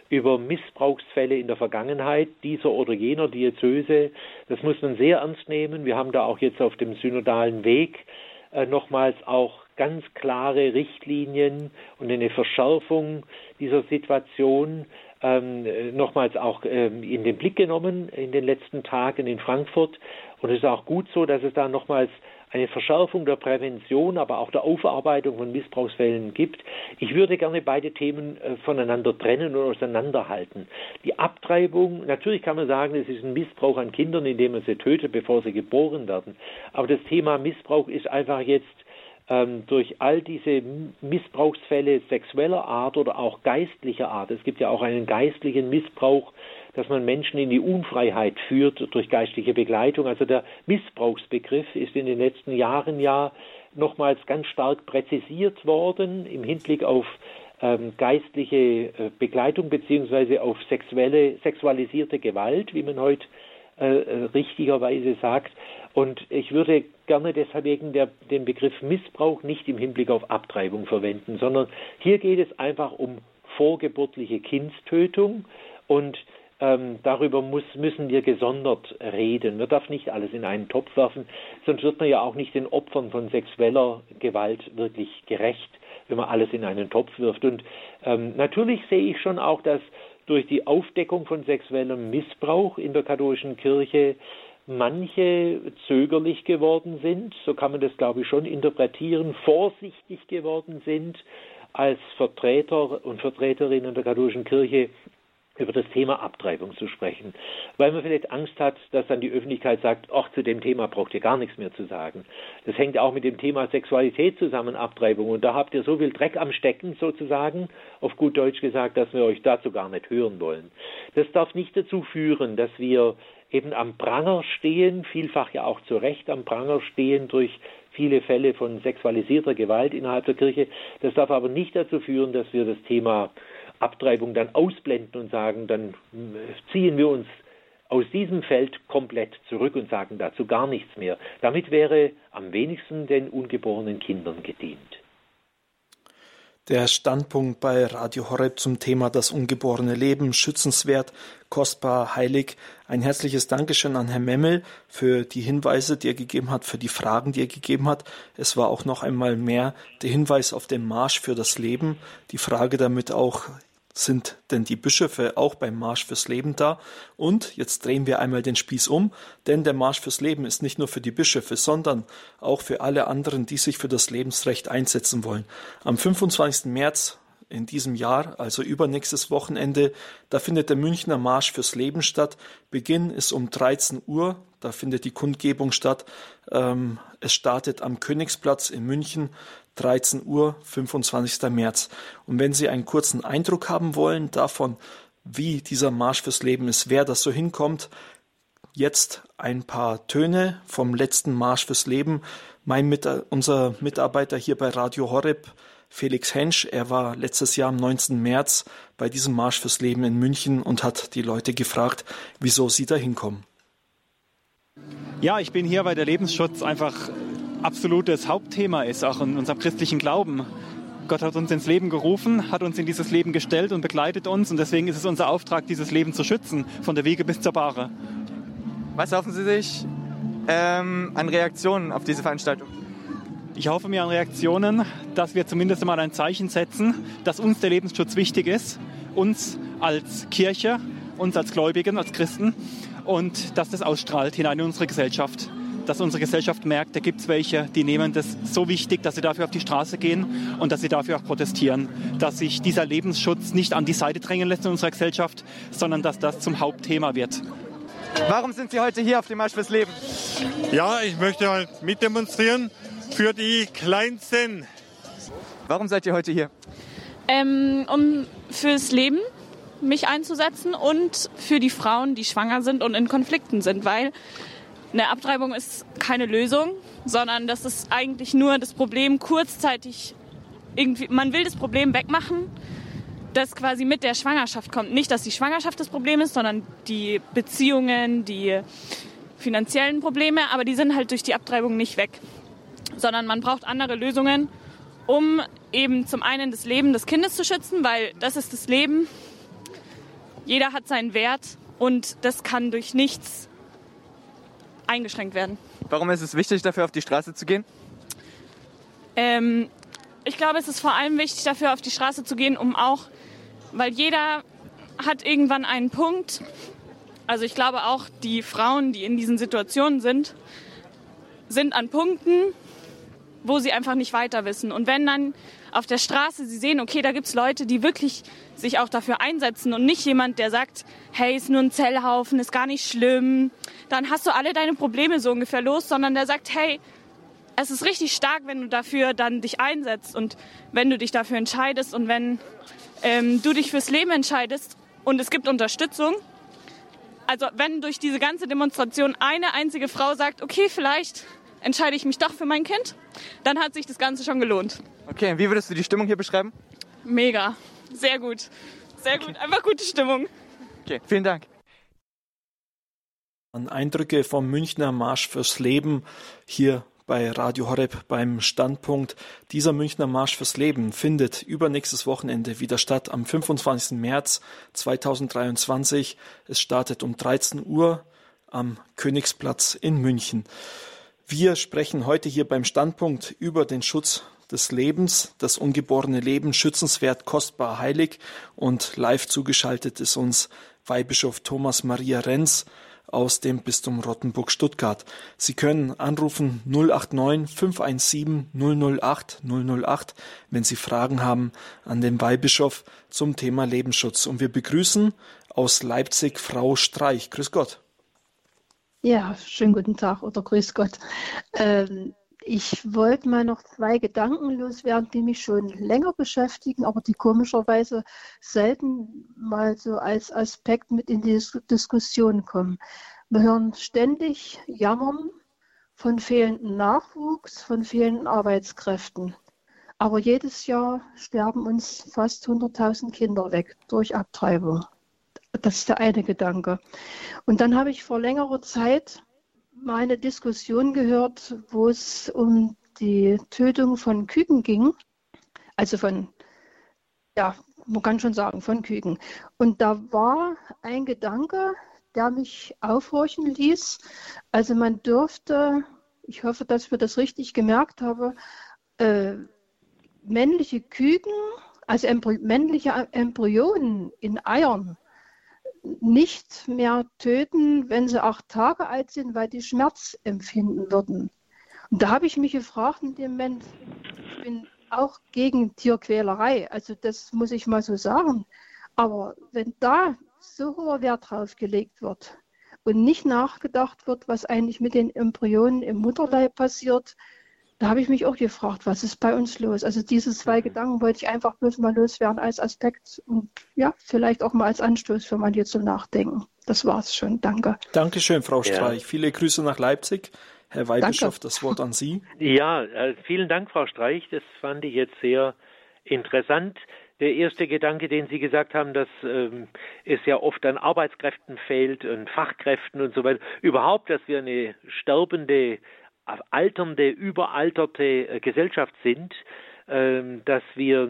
über Missbrauchsfälle in der Vergangenheit dieser oder jener Diözese. Das muss man sehr ernst nehmen. Wir haben da auch jetzt auf dem synodalen Weg nochmals auch ganz klare Richtlinien und eine Verschärfung dieser Situation ähm, nochmals auch ähm, in den Blick genommen in den letzten Tagen in Frankfurt. Und es ist auch gut so, dass es da nochmals eine Verschärfung der Prävention, aber auch der Aufarbeitung von Missbrauchsfällen gibt. Ich würde gerne beide Themen äh, voneinander trennen und auseinanderhalten. Die Abtreibung, natürlich kann man sagen, es ist ein Missbrauch an Kindern, indem man sie tötet, bevor sie geboren werden. Aber das Thema Missbrauch ist einfach jetzt durch all diese Missbrauchsfälle sexueller Art oder auch geistlicher Art. Es gibt ja auch einen geistlichen Missbrauch dass man Menschen in die Unfreiheit führt durch geistliche Begleitung. Also der Missbrauchsbegriff ist in den letzten Jahren ja nochmals ganz stark präzisiert worden im Hinblick auf ähm, geistliche äh, Begleitung beziehungsweise auf sexuelle, sexualisierte Gewalt, wie man heute äh, äh, richtigerweise sagt. Und ich würde gerne deshalb wegen der, den Begriff Missbrauch nicht im Hinblick auf Abtreibung verwenden, sondern hier geht es einfach um vorgeburtliche Kindstötung und ähm, darüber muss, müssen wir gesondert reden. Man darf nicht alles in einen Topf werfen, sonst wird man ja auch nicht den Opfern von sexueller Gewalt wirklich gerecht, wenn man alles in einen Topf wirft. Und ähm, natürlich sehe ich schon auch, dass durch die Aufdeckung von sexuellem Missbrauch in der katholischen Kirche manche zögerlich geworden sind, so kann man das glaube ich schon interpretieren, vorsichtig geworden sind, als Vertreter und Vertreterinnen der katholischen Kirche über das Thema Abtreibung zu sprechen, weil man vielleicht Angst hat, dass dann die Öffentlichkeit sagt, ach, zu dem Thema braucht ihr gar nichts mehr zu sagen. Das hängt auch mit dem Thema Sexualität zusammen, Abtreibung. Und da habt ihr so viel Dreck am Stecken sozusagen, auf gut Deutsch gesagt, dass wir euch dazu gar nicht hören wollen. Das darf nicht dazu führen, dass wir eben am Pranger stehen, vielfach ja auch zu Recht am Pranger stehen durch viele Fälle von sexualisierter Gewalt innerhalb der Kirche. Das darf aber nicht dazu führen, dass wir das Thema Abtreibung dann ausblenden und sagen, dann ziehen wir uns aus diesem Feld komplett zurück und sagen dazu gar nichts mehr. Damit wäre am wenigsten den ungeborenen Kindern gedient. Der Standpunkt bei Radio Horeb zum Thema das ungeborene Leben, schützenswert, kostbar, heilig. Ein herzliches Dankeschön an Herrn Memmel für die Hinweise, die er gegeben hat, für die Fragen, die er gegeben hat. Es war auch noch einmal mehr der Hinweis auf den Marsch für das Leben, die Frage damit auch sind denn die Bischöfe auch beim Marsch fürs Leben da? Und jetzt drehen wir einmal den Spieß um, denn der Marsch fürs Leben ist nicht nur für die Bischöfe, sondern auch für alle anderen, die sich für das Lebensrecht einsetzen wollen. Am 25. März in diesem Jahr, also übernächstes Wochenende, da findet der Münchner Marsch fürs Leben statt. Beginn ist um 13 Uhr, da findet die Kundgebung statt. Ähm, es startet am Königsplatz in München. 13 Uhr, 25. März. Und wenn Sie einen kurzen Eindruck haben wollen davon, wie dieser Marsch fürs Leben ist, wer das so hinkommt, jetzt ein paar Töne vom letzten Marsch fürs Leben. Mein Mit unser Mitarbeiter hier bei Radio Horeb, Felix Hensch, er war letztes Jahr am 19. März bei diesem Marsch fürs Leben in München und hat die Leute gefragt, wieso sie da hinkommen. Ja, ich bin hier, weil der Lebensschutz einfach absolutes Hauptthema ist, auch in unserem christlichen Glauben. Gott hat uns ins Leben gerufen, hat uns in dieses Leben gestellt und begleitet uns. Und deswegen ist es unser Auftrag, dieses Leben zu schützen, von der Wiege bis zur Bahre. Was hoffen Sie sich ähm, an Reaktionen auf diese Veranstaltung? Ich hoffe mir an Reaktionen, dass wir zumindest einmal ein Zeichen setzen, dass uns der Lebensschutz wichtig ist, uns als Kirche, uns als Gläubigen, als Christen und dass das ausstrahlt hinein in unsere Gesellschaft dass unsere Gesellschaft merkt, da gibt es welche, die nehmen das so wichtig, dass sie dafür auf die Straße gehen und dass sie dafür auch protestieren, dass sich dieser Lebensschutz nicht an die Seite drängen lässt in unserer Gesellschaft, sondern dass das zum Hauptthema wird. Warum sind Sie heute hier auf dem Marsch fürs Leben? Ja, ich möchte halt mitdemonstrieren für die Kleinsten. Warum seid ihr heute hier? Ähm, um fürs Leben mich einzusetzen und für die Frauen, die schwanger sind und in Konflikten sind, weil eine Abtreibung ist keine Lösung, sondern das ist eigentlich nur das Problem kurzzeitig irgendwie, man will das Problem wegmachen, das quasi mit der Schwangerschaft kommt. Nicht, dass die Schwangerschaft das Problem ist, sondern die Beziehungen, die finanziellen Probleme, aber die sind halt durch die Abtreibung nicht weg, sondern man braucht andere Lösungen, um eben zum einen das Leben des Kindes zu schützen, weil das ist das Leben. Jeder hat seinen Wert und das kann durch nichts eingeschränkt werden. Warum ist es wichtig, dafür auf die Straße zu gehen? Ähm, ich glaube, es ist vor allem wichtig, dafür auf die Straße zu gehen, um auch, weil jeder hat irgendwann einen Punkt. Also ich glaube auch, die Frauen, die in diesen Situationen sind, sind an Punkten, wo sie einfach nicht weiter wissen. Und wenn dann auf der Straße sie sehen, okay, da gibt es Leute, die wirklich sich auch dafür einsetzen und nicht jemand, der sagt, hey, ist nur ein Zellhaufen, ist gar nicht schlimm, dann hast du alle deine Probleme so ungefähr los, sondern der sagt, hey, es ist richtig stark, wenn du dafür dann dich einsetzt und wenn du dich dafür entscheidest und wenn ähm, du dich fürs Leben entscheidest und es gibt Unterstützung. Also wenn durch diese ganze Demonstration eine einzige Frau sagt, okay, vielleicht entscheide ich mich doch für mein Kind, dann hat sich das Ganze schon gelohnt. Okay, wie würdest du die Stimmung hier beschreiben? Mega, sehr gut. Sehr okay. gut, einfach gute Stimmung. Okay, vielen Dank. Eindrücke vom Münchner Marsch fürs Leben hier bei Radio Horeb beim Standpunkt. Dieser Münchner Marsch fürs Leben findet übernächstes Wochenende wieder statt am 25. März 2023. Es startet um 13 Uhr am Königsplatz in München. Wir sprechen heute hier beim Standpunkt über den Schutz des Lebens, das ungeborene Leben, schützenswert, kostbar, heilig. Und live zugeschaltet ist uns Weihbischof Thomas Maria Renz aus dem Bistum Rottenburg-Stuttgart. Sie können anrufen 089 517 008 008, wenn Sie Fragen haben an den Weihbischof zum Thema Lebensschutz. Und wir begrüßen aus Leipzig Frau Streich. Grüß Gott. Ja, schönen guten Tag oder grüß Gott. Ähm, ich wollte mal noch zwei Gedanken loswerden, die mich schon länger beschäftigen, aber die komischerweise selten mal so als Aspekt mit in die Diskussion kommen. Wir hören ständig Jammern von fehlendem Nachwuchs, von fehlenden Arbeitskräften. Aber jedes Jahr sterben uns fast 100.000 Kinder weg durch Abtreibung. Das ist der eine Gedanke. Und dann habe ich vor längerer Zeit meine Diskussion gehört, wo es um die Tötung von Küken ging. Also von, ja, man kann schon sagen, von Küken. Und da war ein Gedanke, der mich aufhorchen ließ. Also man dürfte, ich hoffe, dass mir das richtig gemerkt habe, äh, männliche Küken, also männliche Embryonen in Eiern, nicht mehr töten, wenn sie acht Tage alt sind, weil die Schmerz empfinden würden. Und da habe ich mich gefragt in dem Moment, ich bin auch gegen Tierquälerei, also das muss ich mal so sagen. Aber wenn da so hoher Wert drauf gelegt wird und nicht nachgedacht wird, was eigentlich mit den Embryonen im Mutterleib passiert, da habe ich mich auch gefragt, was ist bei uns los? Also diese zwei mhm. Gedanken wollte ich einfach bloß mal loswerden als Aspekt und ja, vielleicht auch mal als Anstoß für manche zum Nachdenken. Das war's schon. Danke. Dankeschön, Frau Streich. Ja. Viele Grüße nach Leipzig. Herr Weihbischof, das Wort an Sie. Ja, äh, vielen Dank, Frau Streich. Das fand ich jetzt sehr interessant. Der erste Gedanke, den Sie gesagt haben, dass ähm, es ja oft an Arbeitskräften fehlt und Fachkräften und so weiter. Überhaupt, dass wir eine sterbende alternde, überalterte äh, Gesellschaft sind, ähm, dass wir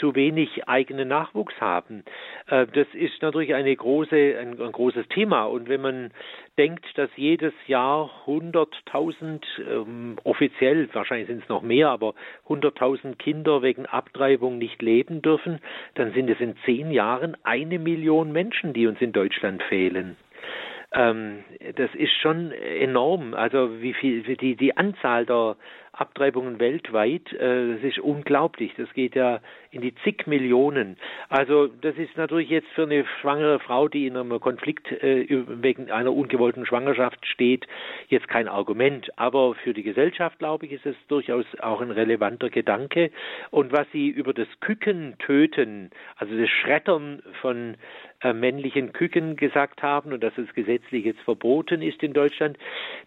zu wenig eigenen Nachwuchs haben. Äh, das ist natürlich eine große, ein, ein großes Thema. Und wenn man denkt, dass jedes Jahr 100.000, ähm, offiziell, wahrscheinlich sind es noch mehr, aber 100.000 Kinder wegen Abtreibung nicht leben dürfen, dann sind es in zehn Jahren eine Million Menschen, die uns in Deutschland fehlen ähm, das ist schon enorm. Also wie viel die die Anzahl der Abtreibungen weltweit, äh, das ist unglaublich. Das geht ja in die zig Millionen. Also das ist natürlich jetzt für eine schwangere Frau, die in einem Konflikt äh, wegen einer ungewollten Schwangerschaft steht, jetzt kein Argument. Aber für die Gesellschaft, glaube ich, ist es durchaus auch ein relevanter Gedanke. Und was Sie über das Küken töten, also das Schreddern von äh, männlichen Küken gesagt haben und dass es gesetzlich jetzt verboten ist in Deutschland,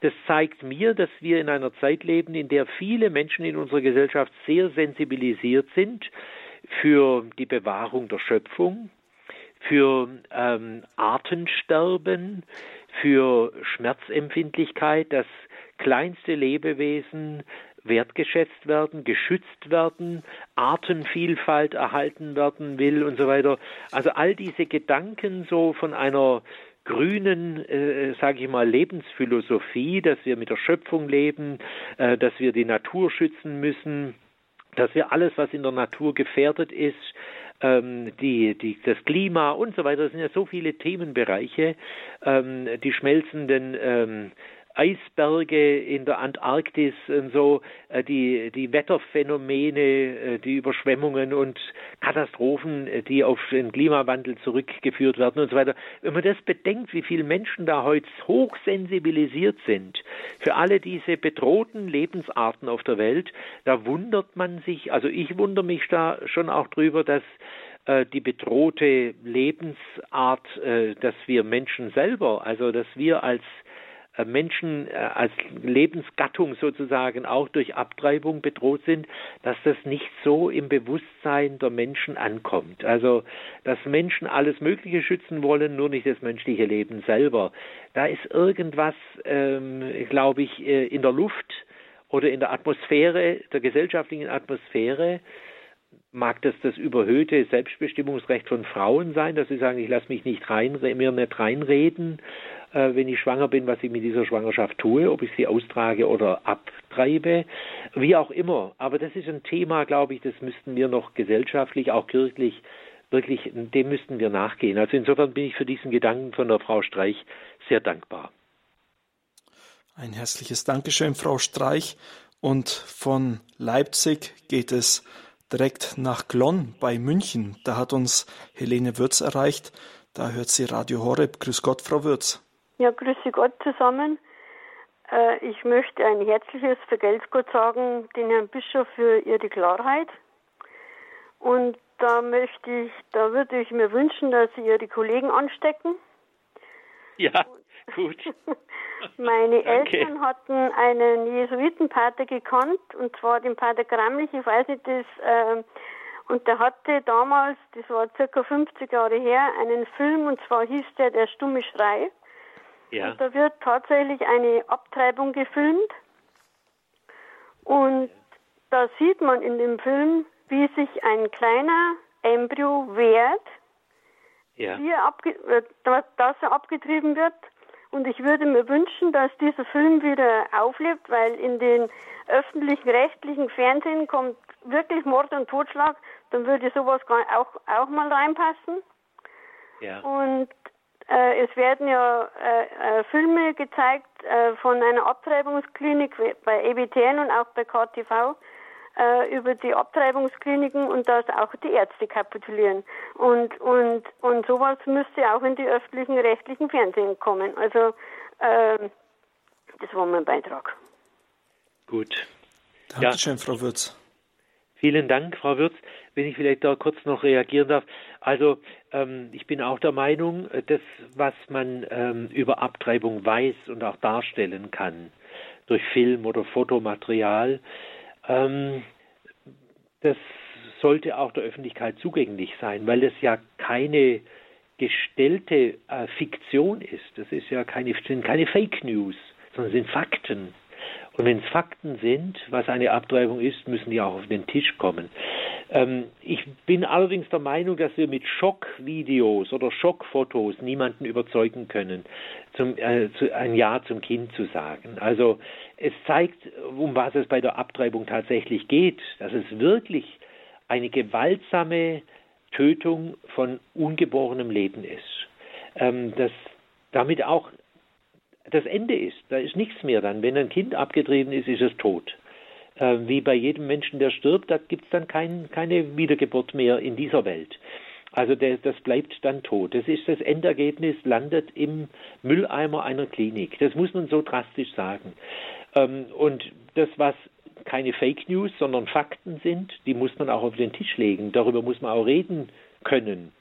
das zeigt mir, dass wir in einer Zeit leben, in der viele Menschen in unserer Gesellschaft sehr sensibilisiert sind für die Bewahrung der Schöpfung, für ähm, Artensterben, für Schmerzempfindlichkeit, dass kleinste Lebewesen wertgeschätzt werden, geschützt werden, Artenvielfalt erhalten werden will und so weiter. Also all diese Gedanken so von einer grünen, äh, sage ich mal, Lebensphilosophie, dass wir mit der Schöpfung leben, äh, dass wir die Natur schützen müssen, dass wir alles, was in der Natur gefährdet ist, ähm, die, die, das Klima und so weiter, das sind ja so viele Themenbereiche, ähm, die schmelzenden ähm, Eisberge in der Antarktis und so, äh, die, die Wetterphänomene, äh, die Überschwemmungen und Katastrophen, äh, die auf den Klimawandel zurückgeführt werden und so weiter. Wenn man das bedenkt, wie viele Menschen da heute hochsensibilisiert sind für alle diese bedrohten Lebensarten auf der Welt, da wundert man sich, also ich wundere mich da schon auch drüber, dass die bedrohte Lebensart, dass wir Menschen selber, also dass wir als Menschen äh, als Lebensgattung sozusagen auch durch Abtreibung bedroht sind, dass das nicht so im Bewusstsein der Menschen ankommt. Also, dass Menschen alles Mögliche schützen wollen, nur nicht das menschliche Leben selber. Da ist irgendwas, ähm, glaube ich, äh, in der Luft oder in der Atmosphäre, der gesellschaftlichen Atmosphäre, mag das das überhöhte Selbstbestimmungsrecht von Frauen sein, dass sie sagen, ich lasse mich nicht rein, mir nicht reinreden, äh, wenn ich schwanger bin, was ich mit dieser Schwangerschaft tue, ob ich sie austrage oder abtreibe, wie auch immer. Aber das ist ein Thema, glaube ich, das müssten wir noch gesellschaftlich, auch kirchlich, wirklich, dem müssten wir nachgehen. Also insofern bin ich für diesen Gedanken von der Frau Streich sehr dankbar. Ein herzliches Dankeschön, Frau Streich. Und von Leipzig geht es direkt nach Glonn bei München. Da hat uns Helene Würz erreicht. Da hört sie Radio Horeb. Grüß Gott, Frau Würz. Ja, grüße Gott zusammen. Äh, ich möchte ein herzliches Vergelt's Gott sagen, den Herrn Bischof für Ihre Klarheit. Und da möchte ich, da würde ich mir wünschen, dass Sie Ihre Kollegen anstecken. Ja, Gut. Meine Eltern hatten einen Jesuitenpater gekannt, und zwar den Pater Gramlich, ich weiß nicht, das, äh, und der hatte damals, das war circa 50 Jahre her, einen Film, und zwar hieß der Der stumme Schrei. Ja. Und da wird tatsächlich eine Abtreibung gefilmt. Und da sieht man in dem Film, wie sich ein kleiner Embryo wehrt, Ja. wie er äh, dass er abgetrieben wird. Und ich würde mir wünschen, dass dieser Film wieder auflebt, weil in den öffentlichen rechtlichen Fernsehen kommt wirklich Mord und Totschlag. Dann würde sowas auch, auch mal reinpassen. Ja. Und es werden ja äh, äh, Filme gezeigt äh, von einer Abtreibungsklinik bei EBTN und auch bei KTV äh, über die Abtreibungskliniken und dass auch die Ärzte kapitulieren. Und, und, und sowas müsste auch in die öffentlichen rechtlichen Fernsehen kommen. Also äh, das war mein Beitrag. Gut. Dankeschön, Frau Würz. Vielen Dank, Frau Würz. Wenn ich vielleicht da kurz noch reagieren darf. Also ähm, ich bin auch der Meinung, äh, das, was man ähm, über Abtreibung weiß und auch darstellen kann, durch Film oder Fotomaterial, ähm, das sollte auch der Öffentlichkeit zugänglich sein, weil es ja keine gestellte äh, Fiktion ist. Das ist ja keine, sind keine Fake News, sondern sind Fakten. Und wenn es Fakten sind, was eine Abtreibung ist, müssen die auch auf den Tisch kommen. Ähm, ich bin allerdings der Meinung, dass wir mit Schockvideos oder Schockfotos niemanden überzeugen können, zum, äh, zu, ein Ja zum Kind zu sagen. Also es zeigt, um was es bei der Abtreibung tatsächlich geht, dass es wirklich eine gewaltsame Tötung von ungeborenem Leben ist. Ähm, dass damit auch das Ende ist. Da ist nichts mehr dann. Wenn ein Kind abgetrieben ist, ist es tot. Äh, wie bei jedem Menschen, der stirbt, da gibt es dann kein, keine Wiedergeburt mehr in dieser Welt. Also der, das bleibt dann tot. Das ist das Endergebnis, landet im Mülleimer einer Klinik. Das muss man so drastisch sagen. Ähm, und das, was keine Fake News, sondern Fakten sind, die muss man auch auf den Tisch legen. Darüber muss man auch reden können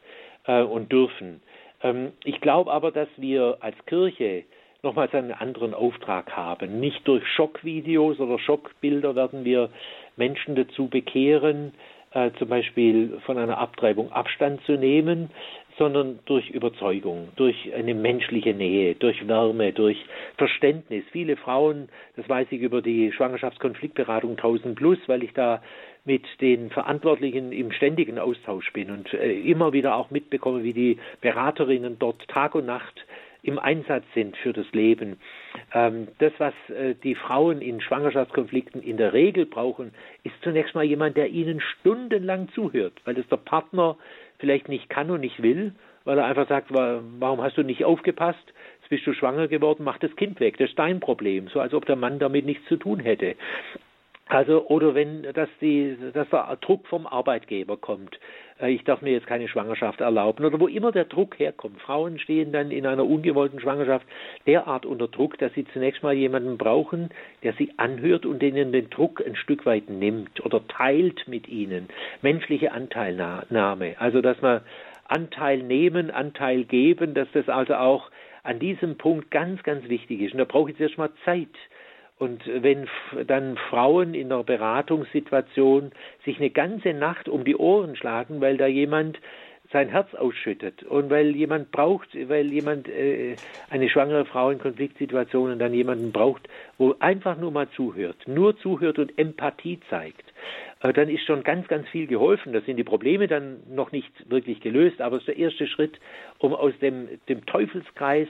äh, und dürfen. Ähm, ich glaube aber, dass wir als Kirche nochmals einen anderen Auftrag haben. Nicht durch Schockvideos oder Schockbilder werden wir Menschen dazu bekehren, äh, zum Beispiel von einer Abtreibung Abstand zu nehmen, sondern durch Überzeugung, durch eine menschliche Nähe, durch Wärme, durch Verständnis. Viele Frauen, das weiß ich über die Schwangerschaftskonfliktberatung 1000 Plus, weil ich da mit den Verantwortlichen im ständigen Austausch bin und äh, immer wieder auch mitbekomme, wie die Beraterinnen dort Tag und Nacht im Einsatz sind für das Leben. Ähm, das, was äh, die Frauen in Schwangerschaftskonflikten in der Regel brauchen, ist zunächst mal jemand, der ihnen stundenlang zuhört, weil das der Partner vielleicht nicht kann und nicht will, weil er einfach sagt, warum hast du nicht aufgepasst? Jetzt bist du schwanger geworden, mach das Kind weg. Das ist dein Problem. So als ob der Mann damit nichts zu tun hätte. Also, oder wenn, dass die, dass der Druck vom Arbeitgeber kommt. Äh, ich darf mir jetzt keine Schwangerschaft erlauben. Oder wo immer der Druck herkommt. Frauen stehen dann in einer ungewollten Schwangerschaft derart unter Druck, dass sie zunächst mal jemanden brauchen, der sie anhört und denen den Druck ein Stück weit nimmt oder teilt mit ihnen. Menschliche Anteilnahme. Also, dass man Anteil nehmen, Anteil geben, dass das also auch an diesem Punkt ganz, ganz wichtig ist. Und da brauche ich jetzt mal Zeit. Und wenn dann Frauen in einer Beratungssituation sich eine ganze Nacht um die Ohren schlagen, weil da jemand sein Herz ausschüttet und weil jemand braucht, weil jemand äh, eine schwangere Frau in Konfliktsituationen dann jemanden braucht, wo einfach nur mal zuhört, nur zuhört und Empathie zeigt, äh, dann ist schon ganz, ganz viel geholfen. Da sind die Probleme dann noch nicht wirklich gelöst, aber es ist der erste Schritt, um aus dem, dem Teufelskreis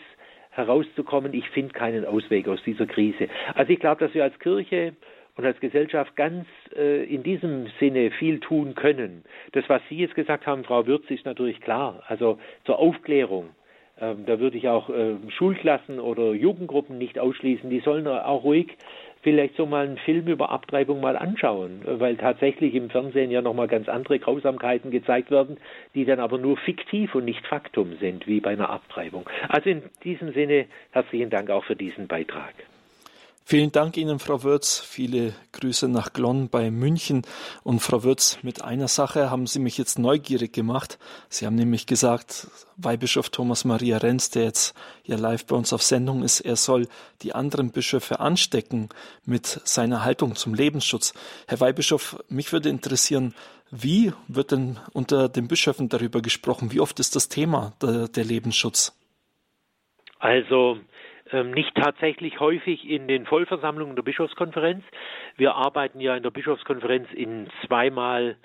herauszukommen. Ich finde keinen Ausweg aus dieser Krise. Also ich glaube, dass wir als Kirche und als Gesellschaft ganz äh, in diesem Sinne viel tun können. Das, was Sie jetzt gesagt haben, Frau Würz, ist natürlich klar. Also zur Aufklärung. Ähm, da würde ich auch äh, Schulklassen oder Jugendgruppen nicht ausschließen. Die sollen auch ruhig vielleicht so mal einen Film über Abtreibung mal anschauen, weil tatsächlich im Fernsehen ja nochmal ganz andere Grausamkeiten gezeigt werden, die dann aber nur fiktiv und nicht Faktum sind, wie bei einer Abtreibung. Also in diesem Sinne herzlichen Dank auch für diesen Beitrag. Vielen Dank Ihnen, Frau Würz. Viele Grüße nach Glonn bei München. Und Frau Würz, mit einer Sache haben Sie mich jetzt neugierig gemacht. Sie haben nämlich gesagt, Weihbischof Thomas Maria Renz, der jetzt ja live bei uns auf Sendung ist, er soll die anderen Bischöfe anstecken mit seiner Haltung zum Lebensschutz. Herr Weihbischof, mich würde interessieren, wie wird denn unter den Bischöfen darüber gesprochen? Wie oft ist das Thema der, der Lebensschutz? Also, nicht tatsächlich häufig in den Vollversammlungen der Bischofskonferenz. Wir arbeiten ja in der Bischofskonferenz in zweimal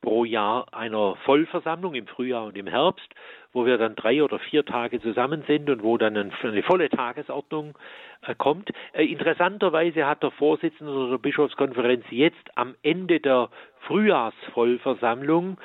pro Jahr einer Vollversammlung im Frühjahr und im Herbst, wo wir dann drei oder vier Tage zusammen sind und wo dann eine volle Tagesordnung äh, kommt. Äh, interessanterweise hat der Vorsitzende der Bischofskonferenz jetzt am Ende der Frühjahrsvollversammlung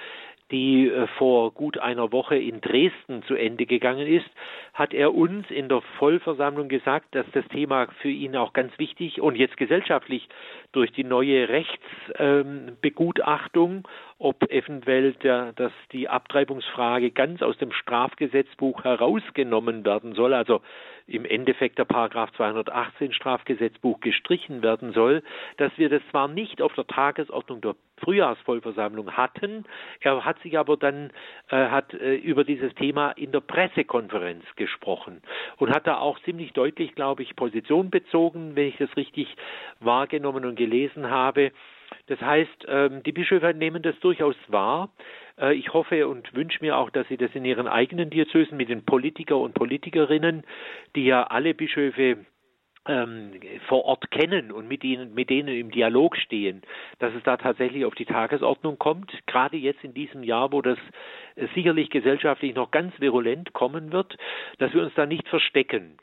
die äh, vor gut einer Woche in Dresden zu Ende gegangen ist, hat er uns in der Vollversammlung gesagt, dass das Thema für ihn auch ganz wichtig und jetzt gesellschaftlich durch die neue Rechtsbegutachtung, ob eventuell der, dass die Abtreibungsfrage ganz aus dem Strafgesetzbuch herausgenommen werden soll, also im Endeffekt der Paragraph 218 Strafgesetzbuch gestrichen werden soll, dass wir das zwar nicht auf der Tagesordnung der Frühjahrsvollversammlung hatten, er hat sich aber dann äh, hat äh, über dieses Thema in der Pressekonferenz gesprochen und hat da auch ziemlich deutlich, glaube ich, Position bezogen, wenn ich das richtig wahrgenommen und gelesen habe. Das heißt, ähm, die Bischöfe nehmen das durchaus wahr. Äh, ich hoffe und wünsche mir auch, dass sie das in ihren eigenen Diözesen mit den Politiker und Politikerinnen, die ja alle Bischöfe ähm, vor Ort kennen und mit ihnen, mit denen im Dialog stehen, dass es da tatsächlich auf die Tagesordnung kommt. Gerade jetzt in diesem Jahr, wo das äh, sicherlich gesellschaftlich noch ganz virulent kommen wird, dass wir uns da nicht verstecken.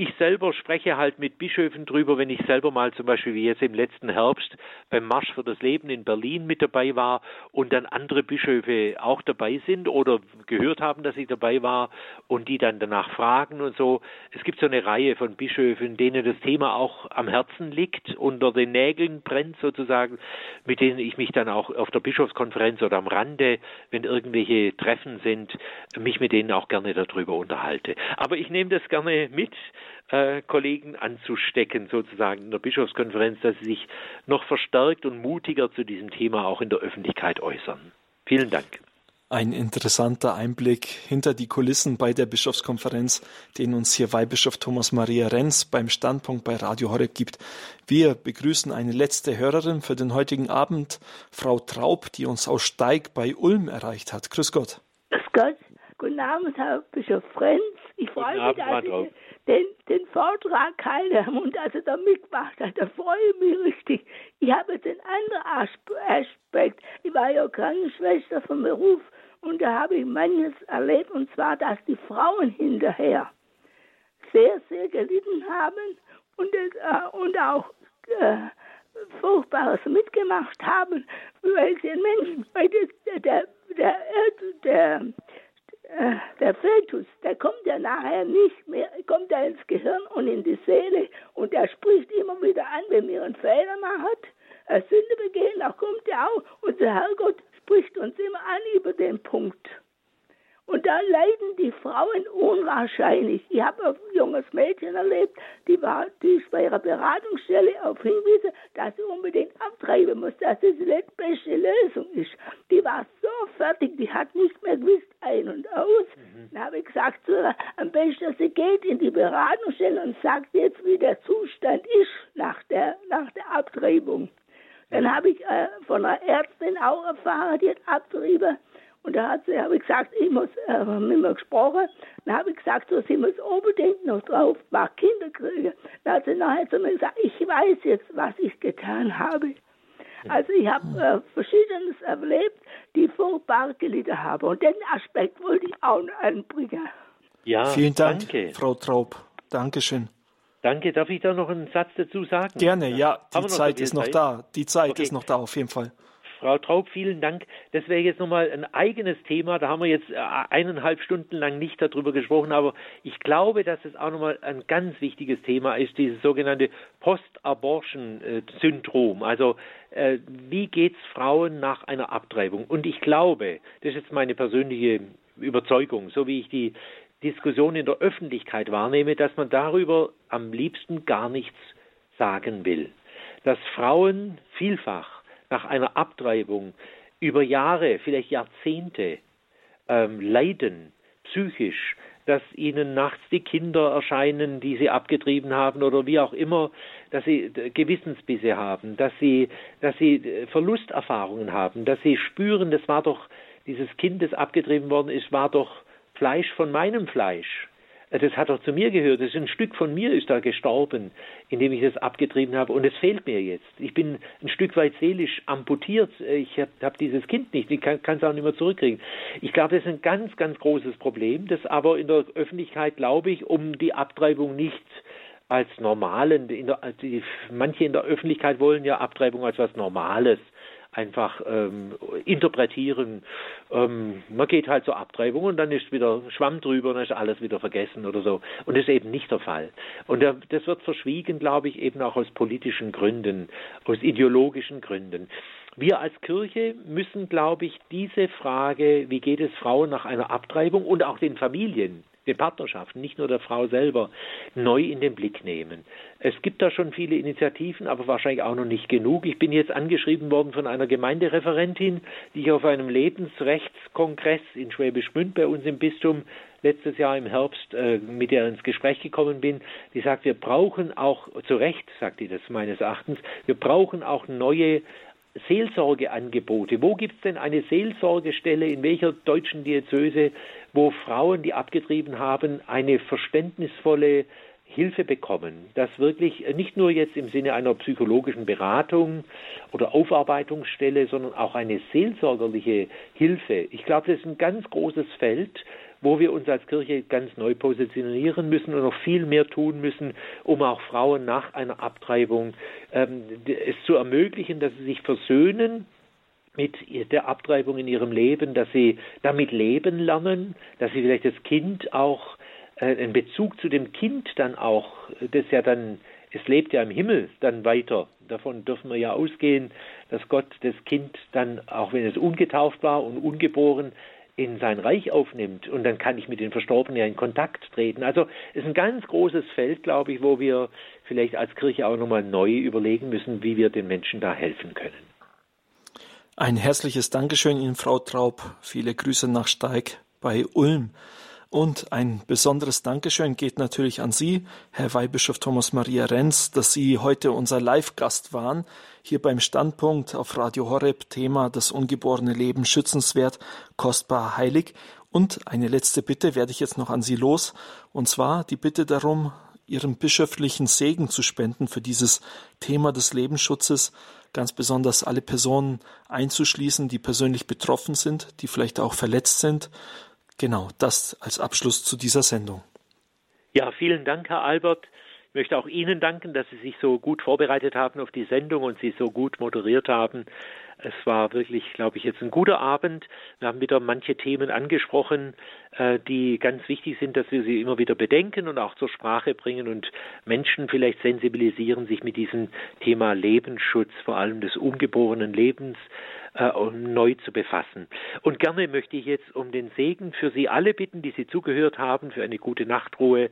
Ich selber spreche halt mit Bischöfen drüber, wenn ich selber mal zum Beispiel wie jetzt im letzten Herbst beim Marsch für das Leben in Berlin mit dabei war und dann andere Bischöfe auch dabei sind oder gehört haben, dass ich dabei war und die dann danach fragen und so. Es gibt so eine Reihe von Bischöfen, denen das Thema auch am Herzen liegt, unter den Nägeln brennt sozusagen, mit denen ich mich dann auch auf der Bischofskonferenz oder am Rande, wenn irgendwelche Treffen sind, mich mit denen auch gerne darüber unterhalte. Aber ich nehme das gerne mit äh, Kollegen anzustecken, sozusagen in der Bischofskonferenz, dass sie sich noch verstärkt und mutiger zu diesem Thema auch in der Öffentlichkeit äußern. Vielen Dank. Ein interessanter Einblick hinter die Kulissen bei der Bischofskonferenz, den uns hier Weihbischof Thomas Maria Renz beim Standpunkt bei Radio Horeb gibt. Wir begrüßen eine letzte Hörerin für den heutigen Abend, Frau Traub, die uns aus Steig bei Ulm erreicht hat. Grüß Gott. Grüß Gott. Guten Abend, Herr Bischof Renz. Ich freue mich, dass ich den, den Vortrag halte und dass er da mitgemacht hat. Da freue ich mich richtig. Ich habe jetzt einen anderen Aspekt. Ich war ja Krankenschwester vom Beruf und da habe ich manches erlebt und zwar, dass die Frauen hinterher sehr, sehr gelitten haben und, äh, und auch äh, Furchtbares mitgemacht haben, weil sie Menschen, weil das, der, der, der, der äh, der Fetus, der kommt ja nachher nicht mehr, kommt ja ins Gehirn und in die Seele. Und der spricht immer wieder an, wenn wir einen Fehler machen, eine Sünde begehen, da kommt er auch. Und der Herrgott spricht uns immer an über den Punkt. Und da leiden die Frauen unwahrscheinlich. Ich habe ein junges Mädchen erlebt, die war, die ist bei ihrer Beratungsstelle auf Hinweise, dass sie unbedingt abtreiben muss, dass das die beste Lösung ist. Die war so fertig, die hat nicht mehr gewusst ein und aus. Mhm. Dann habe ich gesagt zu ihr, am besten sie geht in die Beratungsstelle und sagt jetzt, wie der Zustand ist nach der, nach der Abtreibung. Dann habe ich äh, von einer Ärztin auch erfahren, die hat abtrieben und da hat sie, habe ich gesagt, ich muss, äh, mit mir gesprochen, dann habe ich gesagt, so, sie muss unbedingt noch drauf, mal Kinder kriegen. Dann hat sie nachher zu mir gesagt, ich weiß jetzt, was ich getan habe. Also ich habe äh, Verschiedenes erlebt, die furchtbar gelitten haben. Und den Aspekt wollte ich auch noch anbringen. Ja, Vielen Dank, danke. Frau Traub. Dankeschön. Danke. Darf ich da noch einen Satz dazu sagen? Gerne, ja. Die Zeit ist noch Zeit? da. Die Zeit okay. ist noch da, auf jeden Fall. Frau Traub, vielen Dank. Das wäre jetzt nochmal ein eigenes Thema. Da haben wir jetzt äh, eineinhalb Stunden lang nicht darüber gesprochen, aber ich glaube, dass es auch nochmal ein ganz wichtiges Thema ist, dieses sogenannte Post-Abortion-Syndrom. Also äh, wie geht es Frauen nach einer Abtreibung? Und ich glaube, das ist jetzt meine persönliche Überzeugung, so wie ich die Diskussion in der Öffentlichkeit wahrnehme, dass man darüber am liebsten gar nichts sagen will. Dass Frauen vielfach nach einer Abtreibung über Jahre, vielleicht Jahrzehnte ähm, leiden, psychisch, dass ihnen nachts die Kinder erscheinen, die sie abgetrieben haben oder wie auch immer, dass sie Gewissensbisse haben, dass sie, dass sie äh, Verlusterfahrungen haben, dass sie spüren, das war doch dieses Kind, das abgetrieben worden ist, war doch Fleisch von meinem Fleisch. Das hat doch zu mir gehört. Das ist ein Stück von mir ist da gestorben, indem ich das abgetrieben habe. Und es fehlt mir jetzt. Ich bin ein Stück weit seelisch amputiert. Ich habe hab dieses Kind nicht. Ich kann es auch nicht mehr zurückkriegen. Ich glaube, das ist ein ganz, ganz großes Problem, das aber in der Öffentlichkeit, glaube ich, um die Abtreibung nicht als normalen, der, die, manche in der Öffentlichkeit wollen ja Abtreibung als was Normales einfach ähm, interpretieren. Ähm, man geht halt zur Abtreibung und dann ist wieder Schwamm drüber und dann ist alles wieder vergessen oder so. Und das ist eben nicht der Fall. Und das wird verschwiegen, glaube ich, eben auch aus politischen Gründen, aus ideologischen Gründen. Wir als Kirche müssen, glaube ich, diese Frage, wie geht es Frauen nach einer Abtreibung und auch den Familien, den Partnerschaften, nicht nur der Frau selber, neu in den Blick nehmen. Es gibt da schon viele Initiativen, aber wahrscheinlich auch noch nicht genug. Ich bin jetzt angeschrieben worden von einer Gemeindereferentin, die ich auf einem Lebensrechtskongress in Schwäbisch Gmünd bei uns im Bistum letztes Jahr im Herbst äh, mit der ins Gespräch gekommen bin, die sagt, wir brauchen auch, zu Recht sagt die das meines Erachtens, wir brauchen auch neue Seelsorgeangebote. Wo gibt es denn eine Seelsorgestelle in welcher deutschen Diözese, wo Frauen, die abgetrieben haben, eine verständnisvolle Hilfe bekommen, dass wirklich nicht nur jetzt im Sinne einer psychologischen Beratung oder Aufarbeitungsstelle, sondern auch eine seelsorgerliche Hilfe. Ich glaube, das ist ein ganz großes Feld, wo wir uns als Kirche ganz neu positionieren müssen und noch viel mehr tun müssen, um auch Frauen nach einer Abtreibung ähm, es zu ermöglichen, dass sie sich versöhnen mit der Abtreibung in ihrem Leben, dass sie damit leben lernen, dass sie vielleicht das Kind auch äh, einen Bezug zu dem Kind dann auch, das ja dann, es lebt ja im Himmel dann weiter. Davon dürfen wir ja ausgehen, dass Gott das Kind dann, auch wenn es ungetauft war und ungeboren, in sein Reich aufnimmt und dann kann ich mit den Verstorbenen ja in Kontakt treten. Also es ist ein ganz großes Feld, glaube ich, wo wir vielleicht als Kirche auch nochmal neu überlegen müssen, wie wir den Menschen da helfen können. Ein herzliches Dankeschön Ihnen, Frau Traub. Viele Grüße nach Steig bei Ulm. Und ein besonderes Dankeschön geht natürlich an Sie, Herr Weihbischof Thomas Maria Renz, dass Sie heute unser Live-Gast waren, hier beim Standpunkt auf Radio Horeb, Thema das ungeborene Leben schützenswert, kostbar, heilig. Und eine letzte Bitte werde ich jetzt noch an Sie los, und zwar die Bitte darum, Ihren bischöflichen Segen zu spenden für dieses Thema des Lebensschutzes, ganz besonders alle Personen einzuschließen, die persönlich betroffen sind, die vielleicht auch verletzt sind, Genau, das als Abschluss zu dieser Sendung. Ja, vielen Dank, Herr Albert. Ich möchte auch Ihnen danken, dass Sie sich so gut vorbereitet haben auf die Sendung und Sie so gut moderiert haben. Es war wirklich, glaube ich, jetzt ein guter Abend. Wir haben wieder manche Themen angesprochen, äh, die ganz wichtig sind, dass wir sie immer wieder bedenken und auch zur Sprache bringen und Menschen vielleicht sensibilisieren, sich mit diesem Thema Lebensschutz, vor allem des ungeborenen Lebens, äh, neu zu befassen. Und gerne möchte ich jetzt um den Segen für Sie alle bitten, die Sie zugehört haben, für eine gute Nachtruhe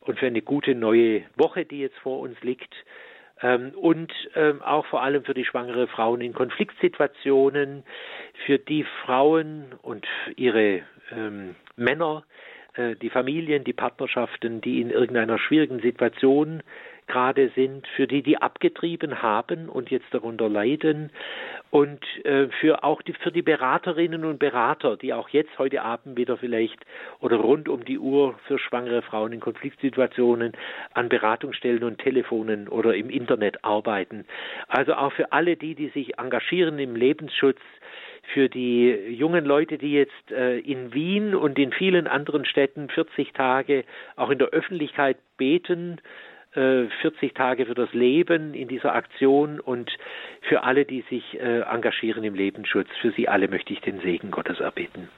und für eine gute neue Woche, die jetzt vor uns liegt. Ähm, und ähm, auch vor allem für die schwangere Frauen in Konfliktsituationen, für die Frauen und ihre ähm, Männer, äh, die Familien, die Partnerschaften, die in irgendeiner schwierigen Situation gerade sind, für die, die abgetrieben haben und jetzt darunter leiden und äh, für auch die, für die Beraterinnen und Berater, die auch jetzt heute Abend wieder vielleicht oder rund um die Uhr für schwangere Frauen in Konfliktsituationen an Beratungsstellen und Telefonen oder im Internet arbeiten. Also auch für alle die, die sich engagieren im Lebensschutz, für die jungen Leute, die jetzt äh, in Wien und in vielen anderen Städten 40 Tage auch in der Öffentlichkeit beten 40 äh, Tage für das Leben in dieser Aktion und für alle, die sich äh, engagieren im Lebensschutz. Für sie alle möchte ich den Segen Gottes erbitten.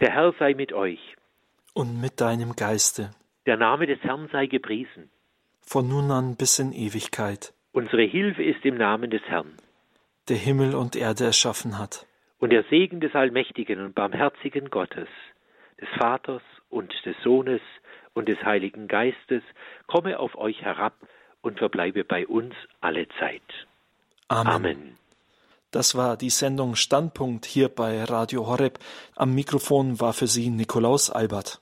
Der Herr sei mit euch. Und mit deinem Geiste. Der Name des Herrn sei gepriesen. Von nun an bis in Ewigkeit. Unsere Hilfe ist im Namen des Herrn. Der Himmel und Erde erschaffen hat. Und der Segen des allmächtigen und barmherzigen Gottes, des Vaters und des Sohnes und des Heiligen Geistes komme auf euch herab und verbleibe bei uns alle Zeit. Amen. Amen. Das war die Sendung Standpunkt hier bei Radio Horeb. Am Mikrofon war für Sie Nikolaus Albert.